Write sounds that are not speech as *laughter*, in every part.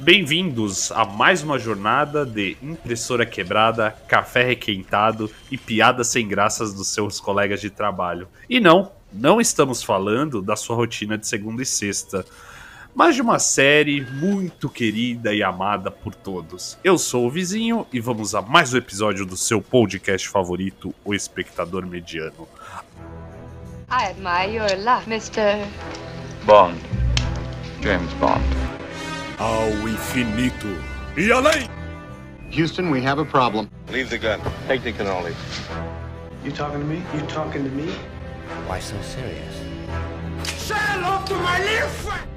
Bem-vindos a mais uma jornada de impressora quebrada, café requentado e piadas sem graças dos seus colegas de trabalho. E não, não estamos falando da sua rotina de segunda e sexta, mas de uma série muito querida e amada por todos. Eu sou o Vizinho e vamos a mais um episódio do seu podcast favorito, O Espectador Mediano. I admire your luck, Mr. Bond. James Bond. Ao infinito e além! Houston, we have a problem. Leave the gun. Take the cannoli. You talking to me? You talking to me? Why so serious? Say hello to my little friend!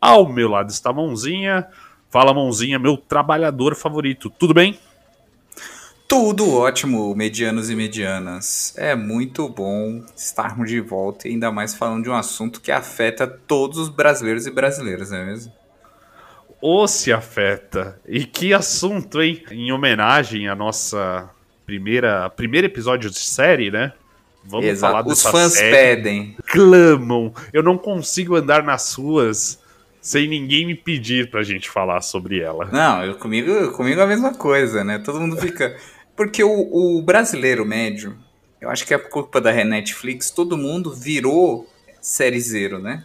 Ao meu lado está a Mãozinha. Fala, Mãozinha, meu trabalhador favorito. Tudo bem? Tudo ótimo, medianos e medianas. É muito bom estarmos de volta e ainda mais falando de um assunto que afeta todos os brasileiros e brasileiras, não é mesmo? Ou se afeta. E que assunto, hein? Em homenagem à nossa primeira primeiro episódio de série, né? Vamos Exato. falar Os dessa fãs série. pedem. Clamam. Eu não consigo andar nas ruas sem ninguém me pedir pra gente falar sobre ela. Não, eu, comigo, comigo é a mesma coisa, né? Todo mundo fica. Porque o, o brasileiro médio, eu acho que é por culpa da Netflix, todo mundo virou sériezeiro, né?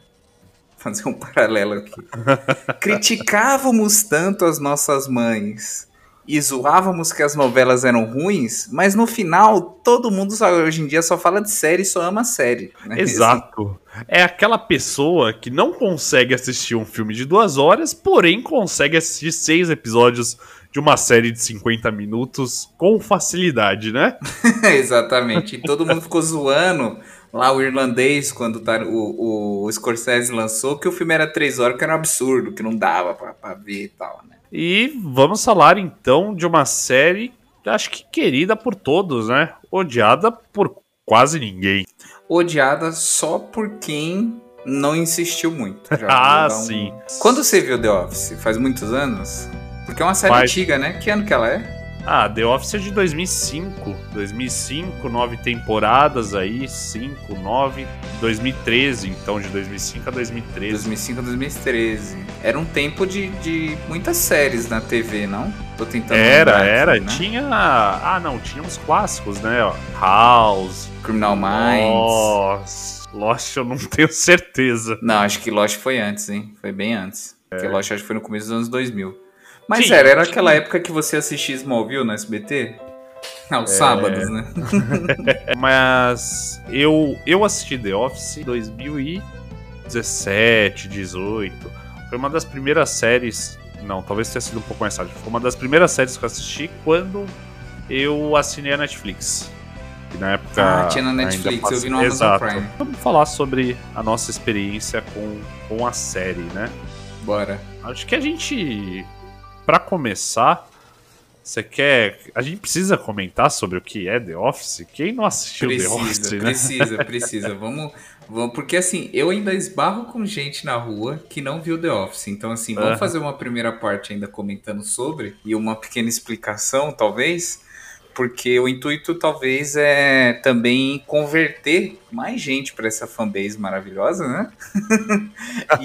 Fazer um *laughs* paralelo aqui. *laughs* Criticávamos tanto as nossas mães e zoávamos que as novelas eram ruins, mas no final todo mundo só- hoje em dia só fala de série e só ama série. né? *laughs* Exato. É aquela pessoa que não consegue assistir um filme de duas horas, porém consegue assistir seis episódios de uma série de 50 minutos com facilidade, né? *laughs* Exatamente. E todo mundo ficou zoando lá o irlandês quando tá- o, o Scorsese lançou que o filme era três horas, que era um absurdo, que não dava pra, pra ver e tal, né? E vamos falar então de uma série, acho que querida por todos, né? Odiada por quase ninguém. Odiada só por quem não insistiu muito. *laughs* Ah, um- sim. Quando você viu The Office? Faz muitos anos? Porque é uma série Faz. antiga, né? Que ano que ela é? Ah, The Office é de 2005. 2005, nove temporadas aí, 5, 9. 2013, então de 2005 a 2013. 2005 a 2013. Era um tempo de, de muitas séries na TV, não? Tô tentando Era, era. aqui, né? Tinha. Ah, não, tinha uns clássicos, né? House. Criminal Minds. Lost. Lost eu não *laughs* tenho certeza. Não, acho que Lost foi antes, hein? Foi bem antes. Porque Lost acho que foi no começo dos anos 2000. Mas Sim, era, era aquela época que você assistia Smallville no SBT? Aos É. sábados, né? *laughs* Mas eu, eu assisti The Office em 2017, 18. Foi uma das primeiras séries. Não, talvez tenha sido um pouco mais tarde. Foi uma das primeiras séries que eu assisti quando eu assinei a Netflix. Que na época. Ah, tinha na Netflix, eu vi no Amazon Exato. Prime. Vamos falar sobre a nossa experiência com, com a série, né? Bora. Acho que a gente, Pra começar, você quer, a gente precisa comentar sobre o que é The Office. Quem não assistiu The Office, Precisa, né? precisa, *laughs* precisa. Vamos, vamos. Porque assim, eu ainda esbarro com gente na rua que não viu The Office. Então, assim, vamos Aham. fazer uma primeira parte ainda comentando sobre e uma pequena explicação, talvez. Porque o intuito talvez é também converter mais gente para essa fanbase maravilhosa, né? *laughs*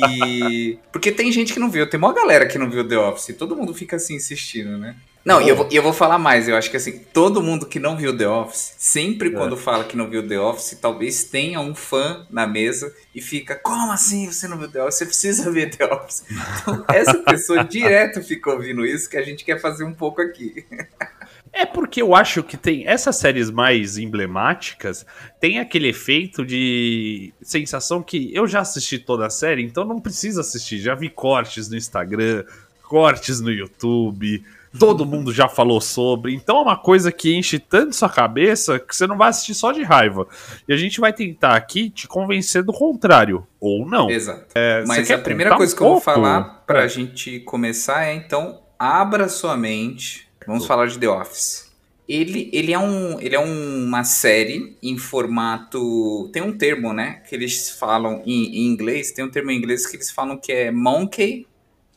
e porque tem gente que não viu, tem uma galera que não viu The Office, todo mundo fica assim insistindo, né? Não, e eu, vou- e eu vou falar mais, eu acho que assim, todo mundo que não viu The Office, sempre quando fala que não viu The Office, talvez tenha um fã na mesa e fica, como assim você não viu The Office? Você precisa ver The Office. Então, essa pessoa *laughs* direto fica ouvindo isso que a gente quer fazer um pouco aqui. É porque eu acho que tem essas séries mais emblemáticas tem aquele efeito de sensação que eu já assisti toda a série, então não precisa assistir. Já vi cortes no Instagram, cortes no YouTube, todo mundo já falou sobre. Então é uma coisa que enche tanto sua cabeça que você não vai assistir só de raiva. E a gente vai tentar aqui te convencer do contrário, ou não. Exato. É, Mas a primeira coisa um que eu vou pouco? falar pra gente começar é então abra sua mente. Vamos falar de The Office. Ele, ele é, um, ele é uma série em formato. Tem um termo, né? Que eles falam em, em inglês. Tem um termo em inglês que eles falam que é Monkey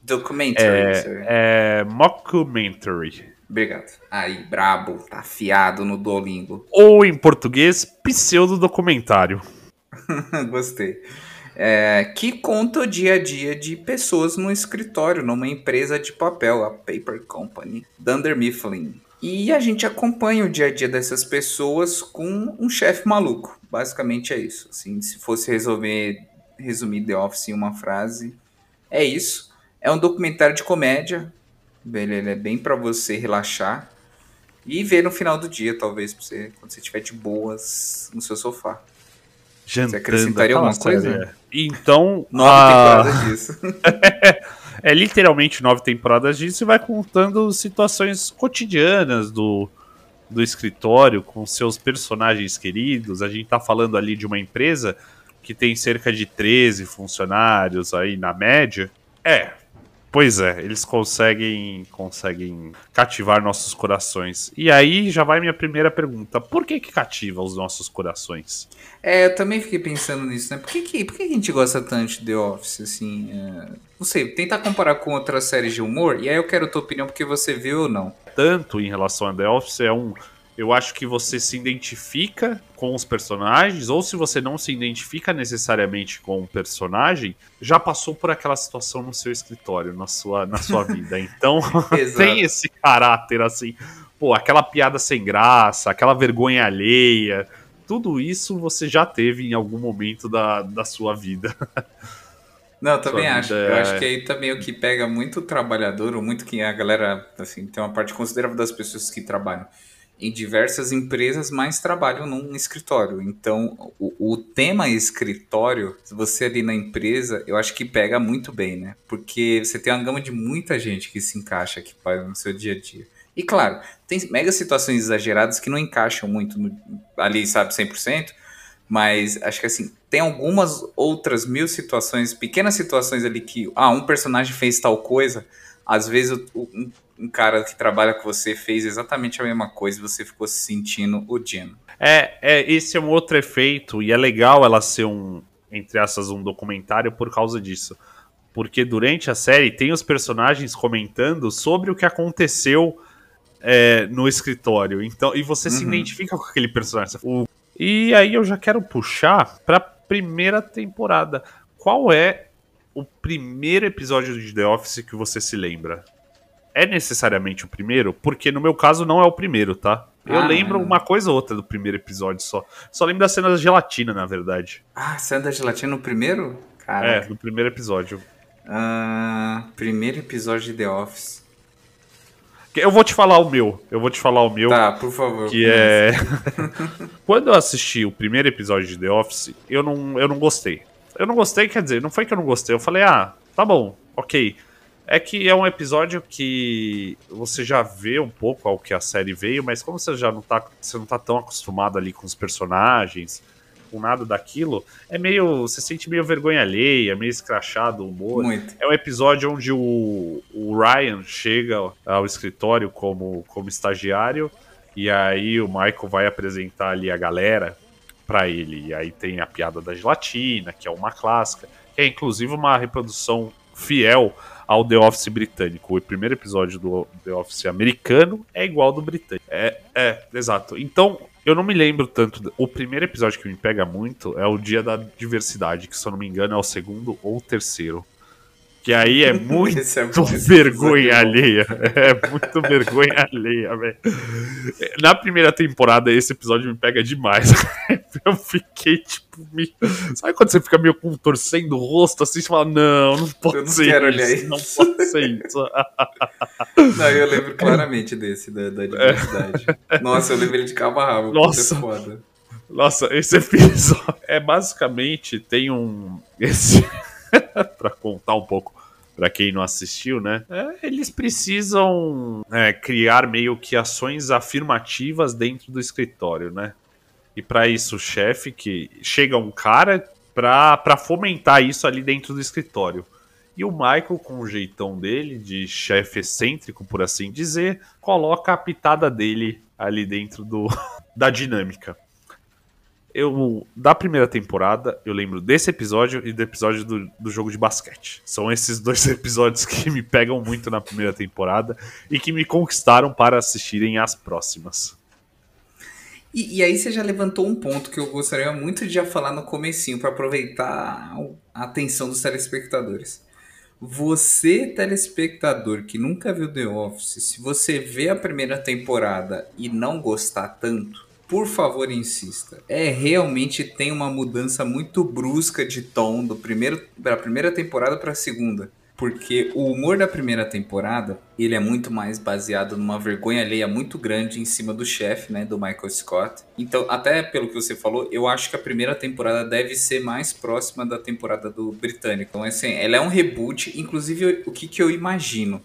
Documentary. É, é mockumentary. Obrigado. Aí, brabo, tá afiado no Duolingo. Ou em português, pseudo-documentário. *laughs* Gostei. É, que conta o dia a dia de pessoas no escritório, numa empresa de papel, a Paper Company, Dunder Mifflin. E a gente acompanha o dia a dia dessas pessoas com um chefe maluco. Basicamente é isso. Assim, se fosse resolver, resumir The Office em uma frase, é isso. É um documentário de comédia. Ele é bem para você relaxar e ver no final do dia, talvez, pra você, quando você estiver de boas no seu sofá. Jantando, Você acrescentaria alguma aquela coisa? série. Então, Nove a- temporadas *laughs* disso. é literalmente nove temporadas disso e vai contando situações cotidianas do, do escritório com seus personagens queridos. A gente tá falando ali de uma empresa que tem cerca de 13 funcionários aí na média. É, pois é, eles conseguem conseguem cativar nossos corações. E aí já vai minha primeira pergunta: por que que cativa os nossos corações? É, eu também fiquei pensando nisso, né? Por que, que, por que que a gente gosta tanto de The Office, assim? é, Não sei, tentar comparar com outras séries de humor, e aí eu quero a tua opinião porque você viu ou não. tanto em relação a The Office é um. Eu acho que você se identifica com os personagens, ou se você não se identifica necessariamente com o personagem, já passou por aquela situação no seu escritório, na sua, na sua *laughs* vida. Então, *laughs* tem esse caráter assim. Pô, aquela piada sem graça, aquela vergonha alheia, tudo isso você já teve em algum momento da, da sua vida. *laughs* Não, eu também acho. Eu é- acho que aí também o que pega muito o trabalhador, ou muito que a galera, assim, tem uma parte considerável das pessoas que trabalham em diversas empresas, mas trabalham num escritório. Então, o, o tema escritório, você ali na empresa, eu acho que pega muito bem, né? Porque você tem uma gama de muita gente que se encaixa aqui no seu dia a dia. E claro, tem mega situações exageradas que não encaixam muito no- ali, sabe, 100%, mas acho que assim, tem algumas outras mil situações, pequenas situações ali que, ah, um personagem fez tal coisa, às vezes o- o- um, um cara que trabalha com você fez exatamente a mesma coisa e você ficou se sentindo odiando. É, é, esse é um outro efeito, e é legal ela ser um, entre essas, um documentário por causa disso. Porque durante a série tem os personagens comentando sobre o que aconteceu é, no escritório. Então, e você se Uhum. identifica com aquele personagem. O- e aí eu já quero puxar pra primeira temporada. Qual é o primeiro episódio de The Office que você se lembra? É necessariamente o primeiro? Porque no meu caso não é o primeiro, tá? Eu Ah, lembro é. uma coisa ou outra do primeiro episódio só. Só lembro da cena da gelatina, na verdade. Ah, Santa Gelatina no primeiro? É, Caraca. no primeiro episódio. Ah, primeiro episódio de The Office. Eu vou te falar o meu. Eu vou te falar o meu. Tá, por favor. Que é. *laughs* Quando eu assisti o primeiro episódio de The Office, eu não, eu não gostei. Eu não gostei, quer dizer, não foi que eu não gostei. Eu falei, ah, tá bom, ok. É que é um episódio que você já vê um pouco ao que a série veio, mas como você já não tá, você não tá tão acostumado ali com os personagens, com nada daquilo, é meio. Você sente meio vergonha alheia, meio escrachado o humor. Muito. É um episódio onde o, o Ryan chega ao escritório como, como estagiário e aí o Michael vai apresentar ali a galera pra ele. E aí tem a piada da gelatina, que é uma clássica, que é inclusive uma reprodução fiel ao The Office britânico. O primeiro episódio do The Office americano é igual ao do britânico. É, é, exato. Então, eu não me lembro tanto. O primeiro episódio que me pega muito é o Dia da Diversidade, que se eu não me engano é o segundo ou terceiro. Que aí é *laughs* muito é *laughs* vergonha é alheia. É muito vergonha alheia, velho. Na primeira temporada, esse episódio me pega demais. *laughs* Eu fiquei, tipo, me... sabe quando você fica meio torcendo o rosto assim, você fala, não, não pode Eu não ser quero isso, olhar isso." não pode ser isso. Não, eu lembro claramente desse, da, da diversidade. Nossa, eu lembro ele de cabo a rabo. Nossa. é foda. Nossa, esse episódio é basicamente tem um esse *laughs* para contar um pouco pra quem não assistiu, né? É, eles precisam é, criar meio que ações afirmativas dentro do escritório, né? E pra isso o chefe que chega um cara pra fomentar isso ali dentro do escritório. E o Michael, com o jeitão dele, de chefe excêntrico, por assim dizer, coloca a pitada dele ali dentro do, *laughs* da dinâmica. Eu da primeira temporada, eu lembro desse episódio e do episódio do, do jogo de basquete. São esses dois *laughs* episódios que me pegam muito na primeira temporada e que me conquistaram para assistirem as próximas. E, e, aí você já levantou um ponto que eu gostaria muito de já falar no comecinho para aproveitar a atenção dos telespectadores. Você, telespectador que nunca viu The Office, se você vê a primeira temporada e não gostar tanto, por favor, insista. É realmente tem uma mudança muito brusca de tom do primeiro da primeira temporada para a segunda, porque o humor da primeira temporada, ele é muito mais baseado numa vergonha alheia muito grande em cima do chefe, né, do Michael Scott. Então, até pelo que você falou, eu acho que a primeira temporada deve ser mais próxima da temporada do britânico. Então, assim, ela é um reboot, inclusive o que que eu imagino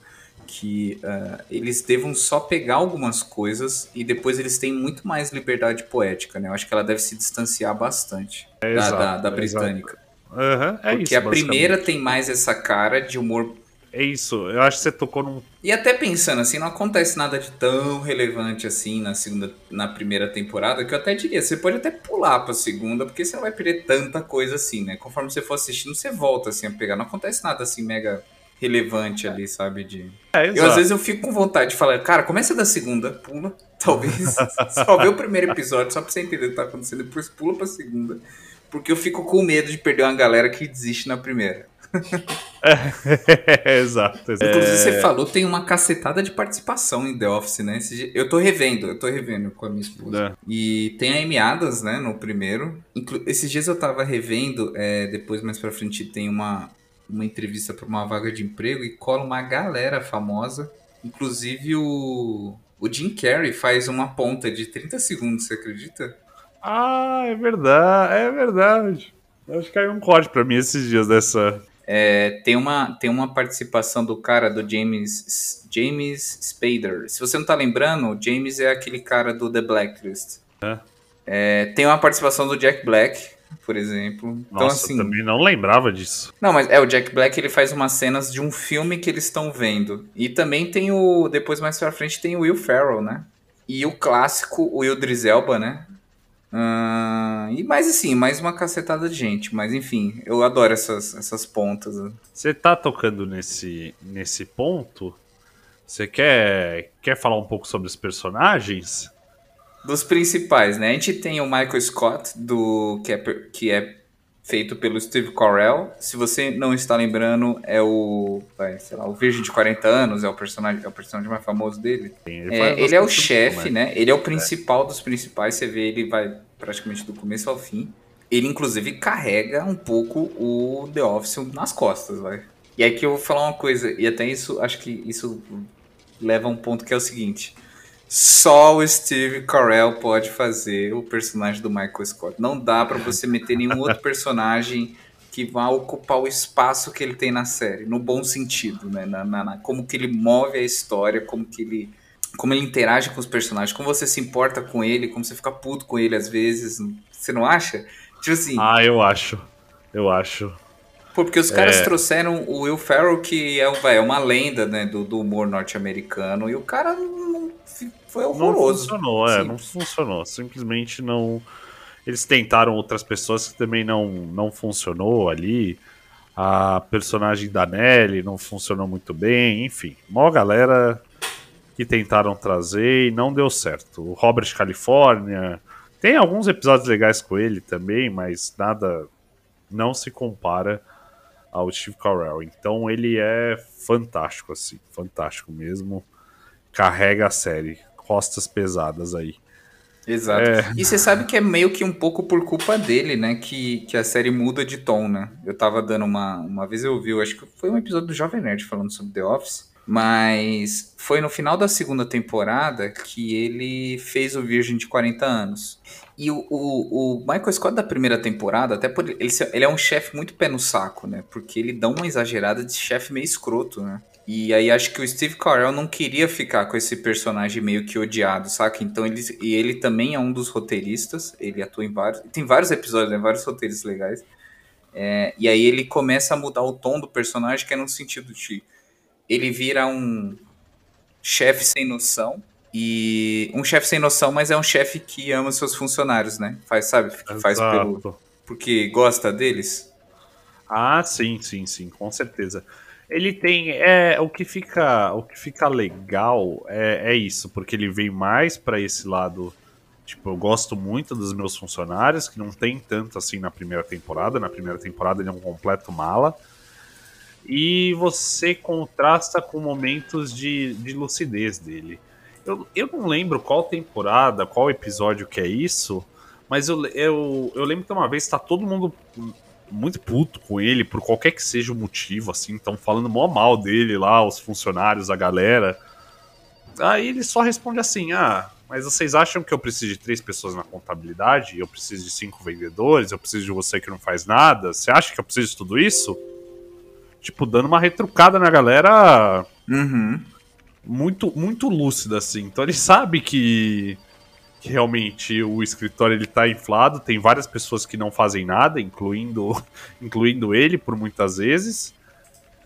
que uh, eles devam só pegar algumas coisas e depois eles têm muito mais liberdade poética, né? Eu acho que ela deve se distanciar bastante é da, exato, da, da é britânica. Uhum, é Porque isso, a primeira tem mais essa cara de humor. É isso, eu acho que você tocou num. E até pensando assim, não acontece nada de tão relevante assim na segunda, na primeira temporada, que eu até diria, você pode até pular pra segunda, porque você não vai perder tanta coisa assim, né? Conforme você for assistindo, você volta assim a pegar. Não acontece nada assim mega relevante ali, sabe? De... É, eu às vezes eu fico com vontade de falar, cara, começa da segunda, pula, *laughs* talvez. só vê o primeiro episódio, só pra você entender o que tá acontecendo, depois pula pra segunda. Porque eu fico com medo de perder uma galera que desiste na primeira. é, *laughs* exato, exato. Inclusive, você falou, tem uma cacetada de participação em The Office, né? Eu tô revendo, eu tô revendo com a minha esposa. É. E tem a Amy Adams, né, no primeiro. Inclu Esses dias eu tava revendo, é, depois mais pra frente tem uma, uma entrevista para uma vaga de emprego e cola uma galera famosa. Inclusive o, o Jim Carrey faz uma ponta de 30 segundos, você acredita? Ah, é verdade, é verdade. Acho que caiu um corte para mim esses dias dessa. É, tem, uma, tem uma participação do cara do James James Spader. Se você não tá lembrando, o James é aquele cara do The Blacklist. É. É, tem uma participação do Jack Black, por exemplo. Então, Nossa, assim, também não lembrava disso. Não, mas é o Jack Black, ele faz umas cenas de um filme que eles estão vendo. E também tem o depois mais pra frente tem o Will Ferrell, né? E o clássico o Will Elba, né? E mais assim, mais uma cacetada de gente. Mas enfim, eu adoro essas, essas pontas. né? Você tá tocando nesse, nesse ponto? Você quer, quer falar um pouco sobre os personagens? Dos principais, né? A gente tem o Michael Scott, do, que, é, que é feito pelo Steve Carell. Se você não está lembrando, é o, vai, sei lá, o Virgem de 40 anos, é o personagem, é o personagem mais famoso dele. Sim, ele, é, ele é o chefe, né? Ele é o principal é. dos principais, você vê, ele vai praticamente do começo ao fim. Ele, inclusive, carrega um pouco o The Office nas costas, vai. E aqui eu vou falar uma coisa, e até isso, acho que isso leva a um ponto que é o seguinte. Só o Steve Carell pode fazer o personagem do Michael Scott. Não dá para você meter nenhum outro *laughs* personagem que vá ocupar o espaço que ele tem na série, no bom sentido, né? Na, na, na, como que ele move a história, como que ele, como ele interage com os personagens, como você se importa com ele, como você fica puto com ele às vezes. Você não acha? Tipo assim. Ah, eu acho. Eu acho. Pô, porque os caras é... trouxeram o Will Ferrell, que é, vai, é uma lenda né, do, do humor norte-americano, e o cara não foi horroroso. Não funcionou, é, não funcionou. Simplesmente não. Eles tentaram outras pessoas que também não, não funcionou ali. A personagem da Nelly não funcionou muito bem, enfim. Mó galera que tentaram trazer e não deu certo. O Robert California. Tem alguns episódios legais com ele também, mas nada não se compara ao Steve Carell. Então ele é fantástico, assim, fantástico mesmo. Carrega a série costas pesadas aí. Exato. É... E você sabe que é meio que um pouco por culpa dele, né? Que, que a série muda de tom, né? Eu tava dando uma. Uma vez eu vi, eu acho que foi um episódio do Jovem Nerd falando sobre The Office. Mas foi no final da segunda temporada que ele fez o Virgem de 40 anos. E o, o, o Michael Scott da primeira temporada, até por ele, ele é um chefe muito pé no saco, né? Porque ele dá uma exagerada de chefe meio escroto, né? E aí acho que o Steve Carell não queria ficar com esse personagem meio que odiado, saca? Então ele e ele também é um dos roteiristas, ele atua em vários, tem vários episódios, né? vários roteiros legais. É, e aí ele começa a mudar o tom do personagem, que é no sentido de ele vira um chefe sem noção, E um chefe sem noção, mas é um chefe que ama seus funcionários, né? Faz, sabe? Que faz pelo. Porque gosta deles. Ah, sim, sim, sim, com certeza. Ele tem. É, o, que fica, o que fica legal é, é isso, porque ele vem mais pra esse lado. Tipo, eu gosto muito dos meus funcionários, que não tem tanto assim na primeira temporada. Na primeira temporada ele é um completo mala. E você contrasta com momentos de, de lucidez dele. Eu, eu não lembro qual temporada, qual episódio que é isso, mas eu, eu, eu lembro que uma vez tá todo mundo muito puto com ele, por qualquer que seja o motivo, assim, estão falando mó mal dele lá, os funcionários, a galera. Aí ele só responde assim: ah, mas vocês acham que eu preciso de três pessoas na contabilidade? Eu preciso de cinco vendedores? Eu preciso de você que não faz nada? Você acha que eu preciso de tudo isso? Tipo, dando uma retrucada na galera Uhum. muito, muito lúcida, assim. Então ele sabe que, que realmente o escritório ele tá inflado, tem várias pessoas que não fazem nada, incluindo, *laughs* incluindo ele por muitas vezes.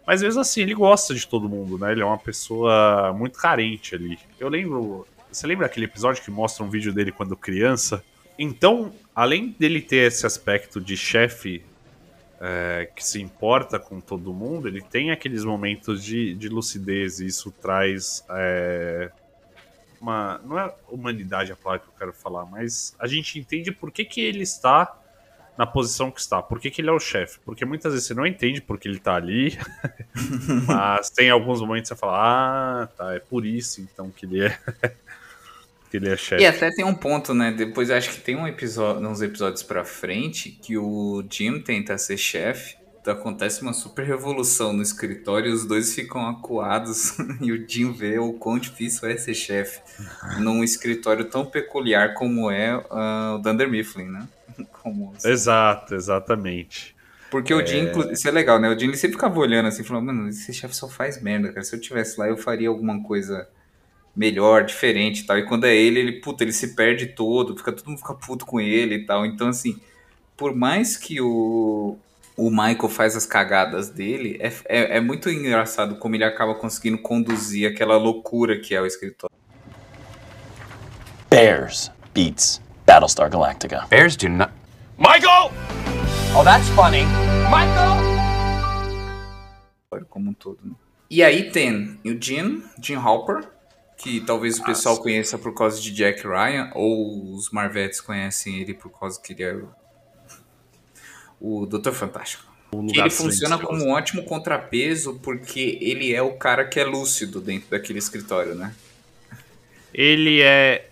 Mas mesmo assim, ele gosta de todo mundo, né? Ele é uma pessoa muito carente ali. Eu lembro. Você lembra aquele episódio que mostra um vídeo dele quando criança? Então, além dele ter esse aspecto de chefe é, que se importa com todo mundo, ele tem aqueles momentos de, de lucidez e isso traz é, uma. Não é humanidade a palavra que eu quero falar, mas a gente entende por que, que ele está na posição que está, por que, que ele é o chefe. Porque muitas vezes você não entende por que ele está ali, *laughs* mas tem alguns momentos que você fala, ah, tá, é por isso então que ele é. *laughs* que ele é chefe. E até tem um ponto, né? Depois acho que tem um episódio, uns episódios pra frente que o Jim tenta ser chefe. Acontece uma super revolução no escritório e os dois ficam acuados. *laughs* e o Jim vê o quão difícil é ser chefe num escritório tão peculiar como é ah, o Dunder Mifflin, né? *laughs* Como, Exato, exatamente. Porque o Jim, inclu- isso é legal, né? O Jim ele sempre ficava olhando assim, falando, mano, esse chefe só faz merda, cara. Se eu tivesse lá, eu faria alguma coisa melhor, diferente e tal. E quando é ele, ele, puta, ele se perde todo, fica todo mundo fica puto com ele e tal. Então, assim, por mais que o, o Michael faz as cagadas dele, é, é, é muito engraçado como ele acaba conseguindo conduzir aquela loucura que é o escritório. Bears beats Battlestar Galactica. Bears do not. Michael! Oh, that's funny. como um todo. Né? E aí tem o Jim, Jim Halper, que talvez o pessoal conheça por causa de Jack Ryan, ou os Marvettes conhecem ele por causa que ele é o, Doutor Fantástico. Um ele funciona como um ótimo contrapeso porque ele é o cara que é lúcido dentro daquele escritório, né? Ele é.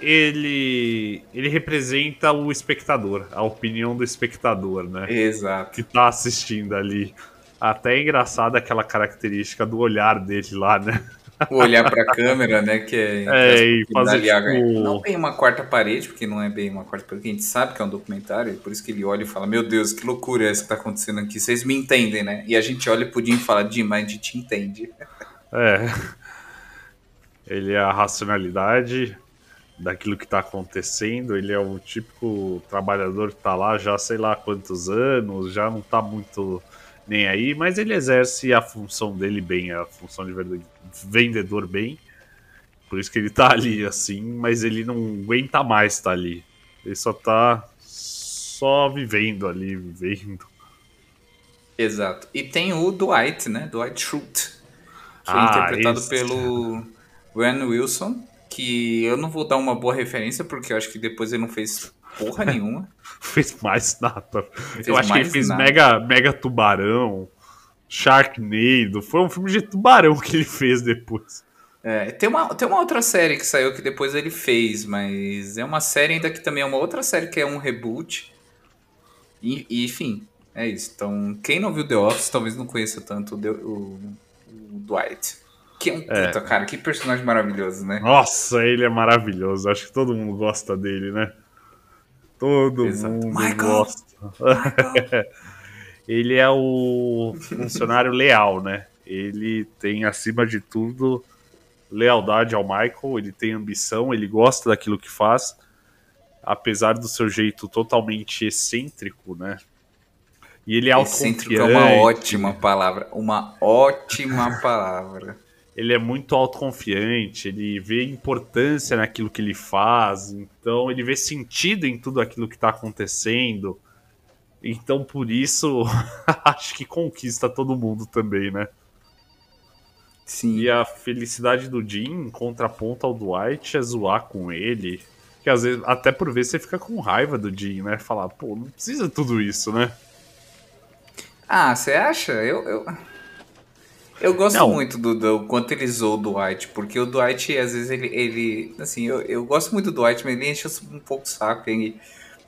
Ele. Ele representa o espectador, a opinião do espectador, né? Exato. Que tá assistindo ali. Até é engraçado aquela característica do olhar dele lá, né? Olhar pra câmera, né? Que é. *laughs* É, e fazer, a- tipo- Não bem uma quarta parede, porque não é bem uma quarta parede, porque a gente sabe que é um documentário, e por isso que ele olha e fala: Meu Deus, que loucura é essa que tá acontecendo aqui. Vocês me entendem, né? E a gente olha pro Jim e fala: Jim, mas a gente te entende. É. *laughs* Ele é a racionalidade daquilo que tá acontecendo. Ele é o típico trabalhador que tá lá já sei lá quantos anos, já não tá muito nem aí, mas ele exerce a função dele bem, a função de verde- vendedor bem. Por isso que ele tá ali assim, mas ele não aguenta mais estar ali. Ele só tá só vivendo ali, vivendo. Exato. E tem o Dwight, né? Dwight Schrute, que é Ah, interpretado esse. pelo Ren Wilson, que eu não vou dar uma boa referência, porque eu acho que depois ele não fez porra nenhuma. *laughs* fez mais nada. Fez Eu acho que ele fez nada. Mega, Mega Tubarão, Sharknado. Foi um filme de tubarão que ele fez depois. É, tem, uma, tem uma outra série que saiu que depois ele fez, mas é uma série ainda que também é uma outra série que é um reboot. E, e, enfim, é isso. Então, quem não viu The Office talvez não conheça tanto o, The- o- o Dwight. Que é um É. puta, cara, que personagem maravilhoso, né? Nossa, ele é maravilhoso. Acho que todo mundo gosta dele, né? Todo Exato. mundo Michael! gosta. *laughs* ele é o funcionário leal, né? Ele tem, acima de tudo, lealdade ao Michael. Ele tem ambição, ele gosta daquilo que faz. Apesar do seu jeito totalmente excêntrico, né? E ele é Excêntrico é autoconfiante. uma ótima palavra. Uma ótima *laughs* palavra. ele é muito autoconfiante, ele vê importância naquilo que ele faz, então ele vê sentido em tudo aquilo que está acontecendo. Então por isso *laughs* acho que conquista todo mundo também, né? Sim. E a felicidade do Jim, em contraponto ao Dwight, é zoar com ele. Que às vezes, até por vezes, você fica com raiva do Jim, né? Falar, pô, não precisa de tudo isso, né? Ah, você acha? Eu, eu, eu gosto Não. muito do, do quanto ele zoou o Dwight, porque o Dwight, às vezes, ele. ele assim, eu, eu gosto muito do Dwight, mas ele enche um pouco o saco. Ele,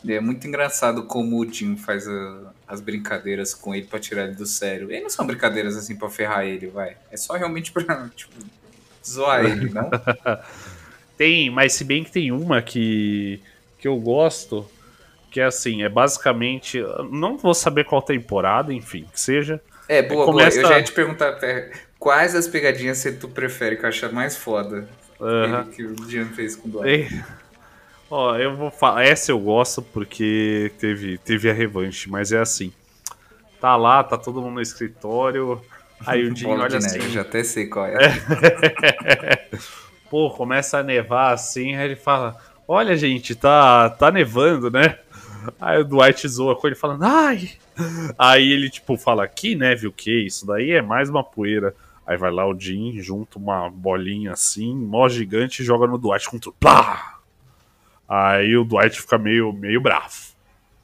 é muito engraçado como o Jim faz a- as brincadeiras com ele pra tirar ele do sério. E não são brincadeiras assim pra ferrar ele, vai. É só realmente pra, *laughs* tipo, zoar ele, não? *laughs* Tem, mas se bem que tem uma que, que eu gosto, que é assim, é basicamente. Não vou saber qual temporada, enfim, que seja. É, boa, Começa- boa. Eu já ia te perguntar Fer, quais as pegadinhas você tu prefere que eu acho mais foda ele- que o Jim fez com o Dwight. Ó, eu vou falar. Essa eu gosto porque teve, teve a revanche, mas é assim. Tá lá, tá todo mundo no escritório. Aí o *laughs* Bola olha assim. neve, já até sei qual é. *laughs* Pô, começa a nevar assim, aí ele fala: Olha, gente, tá, tá nevando, né? Aí o Dwight zoa com ele falando, ai! Aí ele, tipo, fala, que neve o quê? Isso daí é mais uma poeira. Aí vai lá o Jim, junta uma bolinha assim, mó gigante, e joga no Dwight com tudo. Plá! Aí o Dwight fica meio, meio bravo.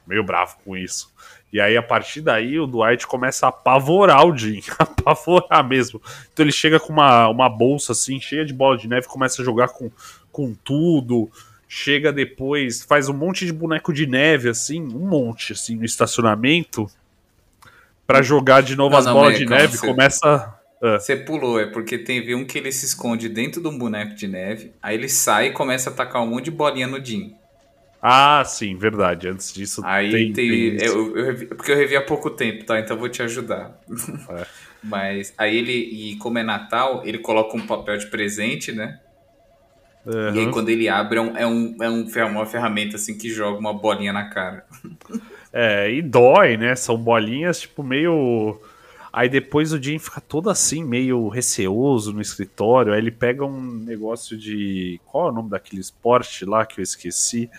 Meio bravo com isso. E aí, a partir daí, o Dwight começa a apavorar o Jim. *laughs* apavorar mesmo. Então ele chega com uma, uma bolsa assim, cheia de bola de neve, começa a jogar com, com tudo. Chega depois, faz um monte de boneco de neve, assim, um monte, assim, no estacionamento. Pra jogar de novo Não, as não, bolas mas de neve. você- Começa. Ah, Você pulou, é porque teve um que ele se esconde dentro de um boneco de neve, aí ele sai e começa a tacar um monte de bolinha no Jim. Ah, sim, verdade. Antes disso Aí tem, tem. eu, eu revi- porque eu revi há pouco tempo, tá? Então eu vou te ajudar. *laughs* É. Mas aí ele, e como é Natal, ele coloca um papel de presente, né? E aí quando ele abre, é, um, é, um, é um uma ferramenta assim que joga uma bolinha na cara. *laughs* É, e dói, né? São bolinhas, tipo, meio. Aí depois o Jim fica todo assim, meio receoso no escritório. Aí ele pega um negócio de. Qual é o nome daquele esporte lá que eu esqueci?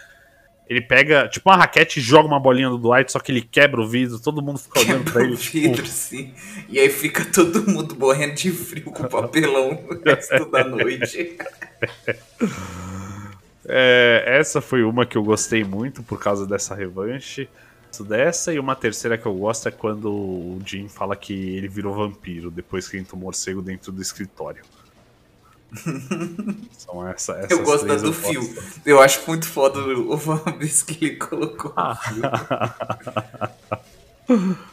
Ele pega, tipo, uma raquete e joga uma bolinha do Dwight, só que ele quebra o vidro, todo mundo fica olhando pra Quebra o ele. vidro, Tipo, assim. E aí fica todo mundo morrendo de frio com papelão o resto da noite. *laughs* é, essa foi uma que eu gostei muito por causa dessa revanche. Dessa e uma terceira que eu gosto é quando o Jim fala que ele virou vampiro depois que entra o morcego dentro do escritório. *laughs* São essa, essas Eu gosto da do gosto. fio. Eu acho muito foda o- vez que ele colocou Ah. o fio. *laughs*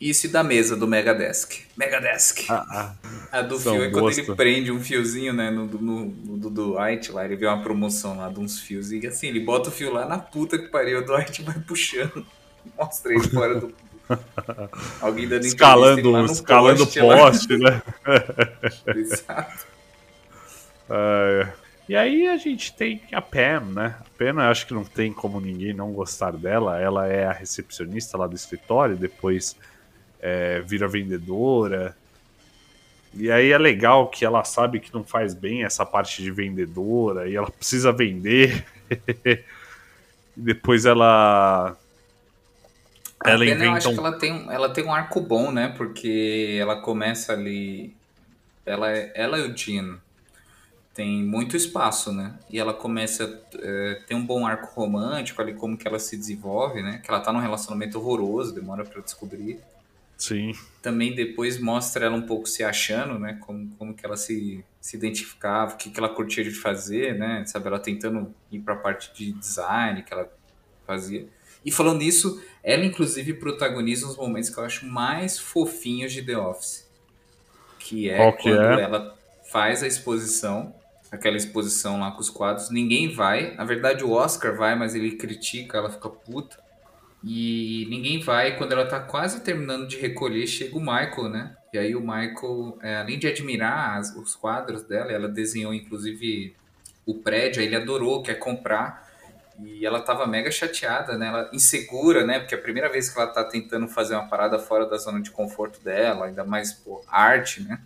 Isso e da mesa do Megadesk. Megadesk. Ah, A do são fio é quando ele gosto. prende um fiozinho, né, no, no, no do Dwight lá, ele vê uma promoção lá de uns fios e assim, ele bota o fio lá na puta que pariu, o Dwight vai puxando. Mostra ele fora do... *laughs* Alguém dando escalando no escalando poste, poste, né? *laughs* Exato. É. E aí a gente tem a Pam, né? A Pam, eu acho que não tem como ninguém não gostar dela. Ela é a recepcionista lá do escritório, depois é, vira vendedora. E aí é legal que ela sabe que não faz bem essa parte de vendedora e ela precisa vender. *laughs* e depois ela. Ela a Pena, eu acho um. que ela tem, um- ela tem um arco bom, né? Porque ela começa ali. Ela, é- ela e o Jean tem muito espaço, né? E ela começa. É, tem um bom arco romântico ali, como que ela se desenvolve, né? Que ela tá num relacionamento horroroso, demora pra descobrir. Sim. Também depois mostra ela um pouco se achando, né? Como, como que ela se, se identificava, o que, que ela curtia de fazer, né? Sabe, ela tentando ir pra parte de design que ela fazia. E falando nisso, ela inclusive protagoniza uns momentos que eu acho mais fofinhos de The Office. Que é que quando é? ela faz a exposição, aquela exposição lá com os quadros, ninguém vai. Na verdade, o Oscar vai, mas ele critica, ela fica puta. E ninguém vai. Quando ela tá quase terminando de recolher, chega o Michael, né? E aí o Michael, é, além de admirar as- os quadros dela, ela desenhou inclusive o prédio, aí ele adorou, quer comprar. E ela tava mega chateada, né? Ela insegura, né? Porque é a primeira vez que ela tá tentando fazer uma parada fora da zona de conforto dela, ainda mais, pô, arte, né?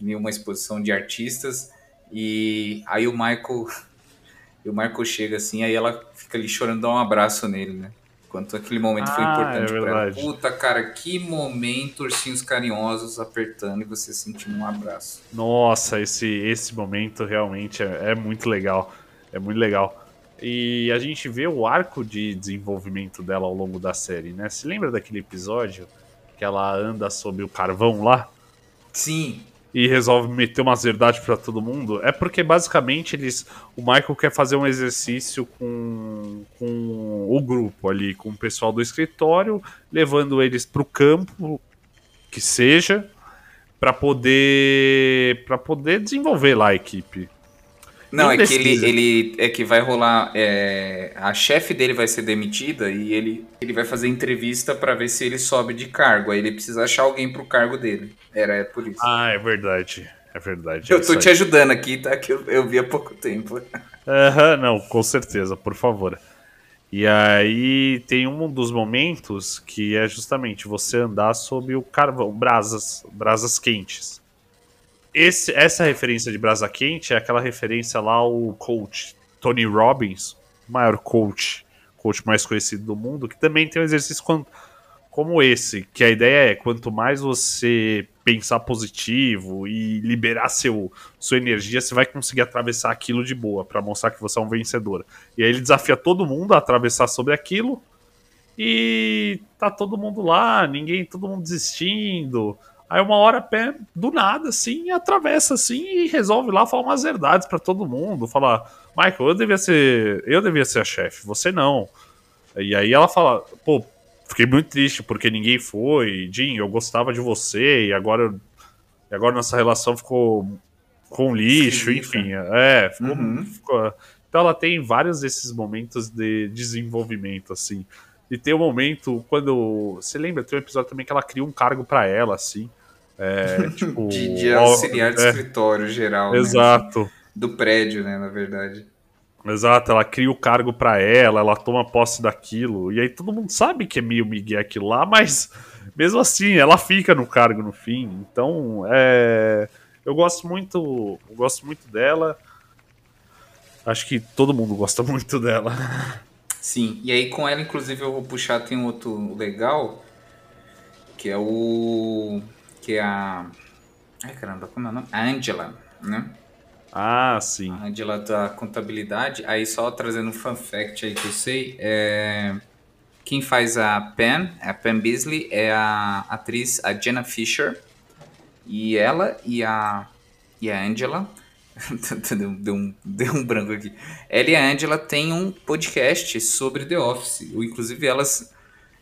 em uma exposição de artistas e aí o Michael *laughs* e o Michael chega assim, aí ela fica ali chorando, dá um abraço nele, né? Quanto aquele momento foi Ah, importante é pra ela. Puta, cara, que momento, ursinhos carinhosos apertando e você sentindo um abraço. Nossa, esse, esse momento realmente é, é muito legal. É muito legal. E a gente vê o arco de desenvolvimento dela ao longo da série, né? Se lembra daquele episódio que ela anda sob o carvão lá Sim, e resolve meter umas verdades pra todo mundo? É porque basicamente eles. O Michael quer fazer um exercício com, com o grupo ali, com o pessoal do escritório, levando eles pro campo, que seja, pra poder. para poder desenvolver lá a equipe. Não, é que ele, ele é que vai rolar. é, a chefe dele vai ser demitida e ele, ele vai fazer entrevista pra ver se ele sobe de cargo. Aí ele precisa achar alguém pro cargo dele. Era é por isso. Ah, é verdade. É verdade. eu é tô te ajudando aqui, tá? Que eu, eu vi há pouco tempo. Aham, não, com certeza, por favor. E aí tem um dos momentos que é justamente você andar sob o carvão, brasas, brasas quentes. Esse, essa referência de brasa quente é aquela referência lá ao coach Tony Robbins, maior coach, coach mais conhecido do mundo, que também tem um exercício quan- como esse, que a ideia é quanto mais você pensar positivo e liberar seu, sua energia, você vai conseguir atravessar aquilo de boa, pra mostrar que você é um vencedor. E aí ele desafia todo mundo a atravessar sobre aquilo. E tá todo mundo lá, ninguém, todo mundo desistindo. Aí uma hora pé do nada assim, atravessa assim e resolve lá falar umas verdades pra todo mundo, falar: "Michael, eu devia ser, eu devia ser a chefe, você não". E aí ela fala: "Pô, fiquei muito triste porque ninguém foi, Jim, eu gostava de você e agora eu- e agora nossa relação ficou com lixo, Esquisita. enfim, é, ficou, Uhum. ficou- então ela tem vários desses momentos de desenvolvimento assim. E tem um momento quando. Você lembra? Tem um episódio também que ela cria um cargo pra ela, assim. É, *laughs* tipo. De, de auxiliar de é, escritório geral. né? Exato. Do prédio, né? Na verdade. Exato, ela cria o cargo pra ela, ela toma posse daquilo, e aí todo mundo sabe que é meio Miguel aquilo lá, mas *laughs* mesmo assim, ela fica no cargo no fim. Então, é, eu gosto muito, eu gosto muito dela. Acho que todo mundo gosta *laughs* muito dela. Sim, e aí com ela, inclusive, eu vou puxar, tem um outro legal, que é o. que é a. Ai caramba, como é o nome? A Angela, né? Ah, sim. A Angela da contabilidade. Aí só trazendo um fun fact aí que eu sei, é. Quem faz a Pen, a Pen Beasley, é a atriz, a Jenna Fisher. E ela e a. e a Angela. *laughs* deu, deu um, deu um branco aqui. Ela e a Angela têm um podcast sobre The Office. Inclusive, elas,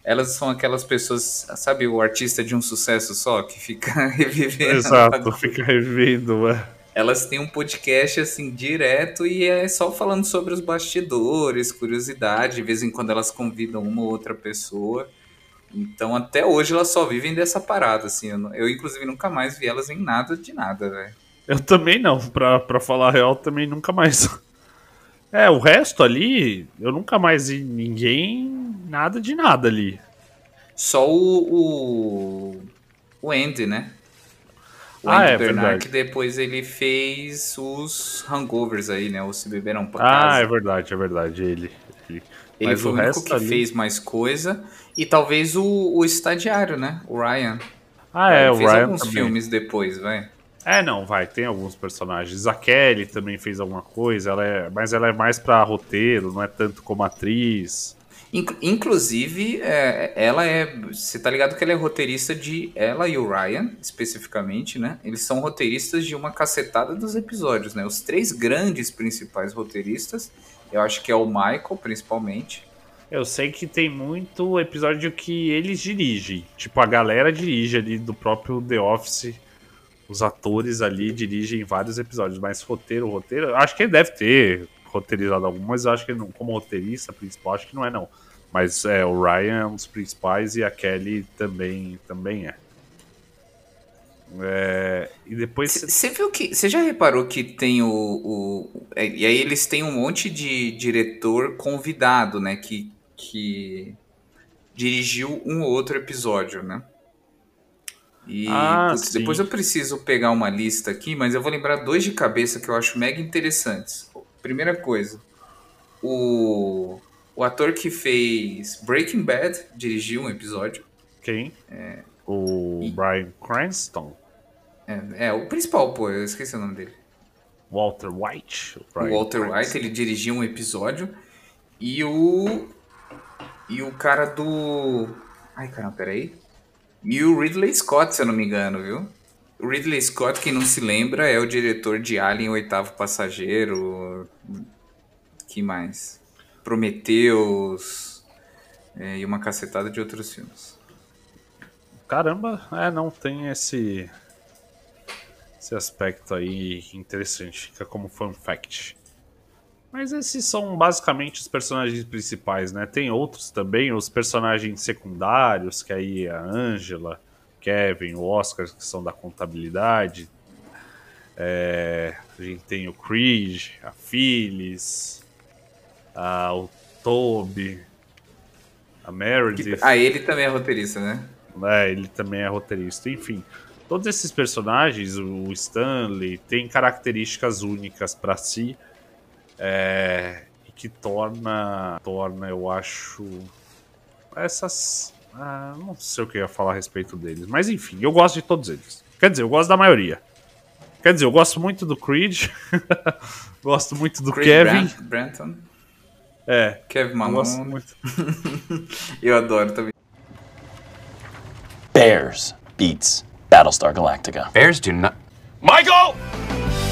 elas são aquelas pessoas, sabe, o artista de um sucesso só, que fica *laughs* revivendo. Exato, fica revendo. é. Elas têm um podcast assim direto e é só falando sobre os bastidores, curiosidade. De vez em quando elas convidam uma ou outra pessoa. Então até hoje elas só vivem dessa parada, assim. Eu, eu, inclusive nunca mais vi elas em nada de nada, velho. Eu também não, pra, pra falar a real, também nunca mais. *laughs* É, o resto ali, eu nunca mais vi ninguém, nada de nada ali. Só o, o, o Andy, né? O Ah, Andy é Bernard, verdade. que depois ele fez os hangovers aí, né? Os Se Beberam pra Ah, Casa. é verdade, é verdade, ele. Ele, Ele Mas foi o o único resto que ali- fez mais coisa. E talvez o, o estagiário, né? O Ryan. Ah, é, Ele o fez Ryan alguns também. filmes depois, vai. É, não, vai, tem alguns personagens. A Kelly também fez alguma coisa, ela é, mas ela é mais pra roteiro, não é tanto como atriz. Inc- Inclusive, é, ela é. Você tá ligado que ela é roteirista de. Ela e o Ryan, especificamente, né? Eles são roteiristas de uma cacetada dos episódios, né? Os três grandes principais roteiristas. Eu acho que é o Michael, principalmente. Eu sei que tem muito episódio que eles dirigem. Tipo, a galera dirige ali do próprio The Office. Os atores ali dirigem vários episódios, mas roteiro, roteiro. Acho que ele deve ter roteirizado algum, mas acho que não, como roteirista principal, acho que não é, não. Mas é, o Ryan é um dos principais e a Kelly também, também é. É, e depois. Você viu que. Você já reparou que tem o. o é, e aí eles têm um monte de diretor convidado, né? Que, que dirigiu um ou outro episódio, né? E Ah, putz, depois eu preciso pegar uma lista aqui, mas eu vou lembrar dois de cabeça que eu acho mega interessantes. Primeira coisa, o, o ator que fez Breaking Bad dirigiu um episódio. Quem? O Brian Cranston. É, é, o principal, pô, eu esqueci o nome dele. Walter White. O Bryan Walter Cranston. White, ele dirigiu um episódio. E o. E o cara do. Ai, caramba, peraí. E o Ridley Scott, se eu não me engano, viu? O Ridley Scott, quem não se lembra, é o diretor de Alien, Oitavo Passageiro. Que mais? Prometheus. é, e uma cacetada de outros filmes. Caramba, é, não tem esse esse aspecto aí interessante, fica como fun fact. Mas esses são basicamente os personagens principais, né? Tem outros também, os personagens secundários, que aí é a Angela, Kevin, o Oscar, que são da contabilidade. É, a gente tem o Creed, a Phyllis, a, o Toby, a Meredith. Ah, ele também é roteirista, né? É, ele também é roteirista. Enfim, todos esses personagens, o Stanley, tem características únicas para si é, e que torna, torna, eu acho, essas. ah, não sei o que eu ia falar a respeito deles, mas enfim, eu gosto de todos eles. Quer dizer, eu gosto da maioria. Quer dizer, eu gosto muito do Creed, *laughs* gosto muito do Chris Kevin. Brant- Branton, É, Kevin Malone. muito. *laughs* Eu adoro também. Bears beats Battlestar Galactica. Bears do not. Michael!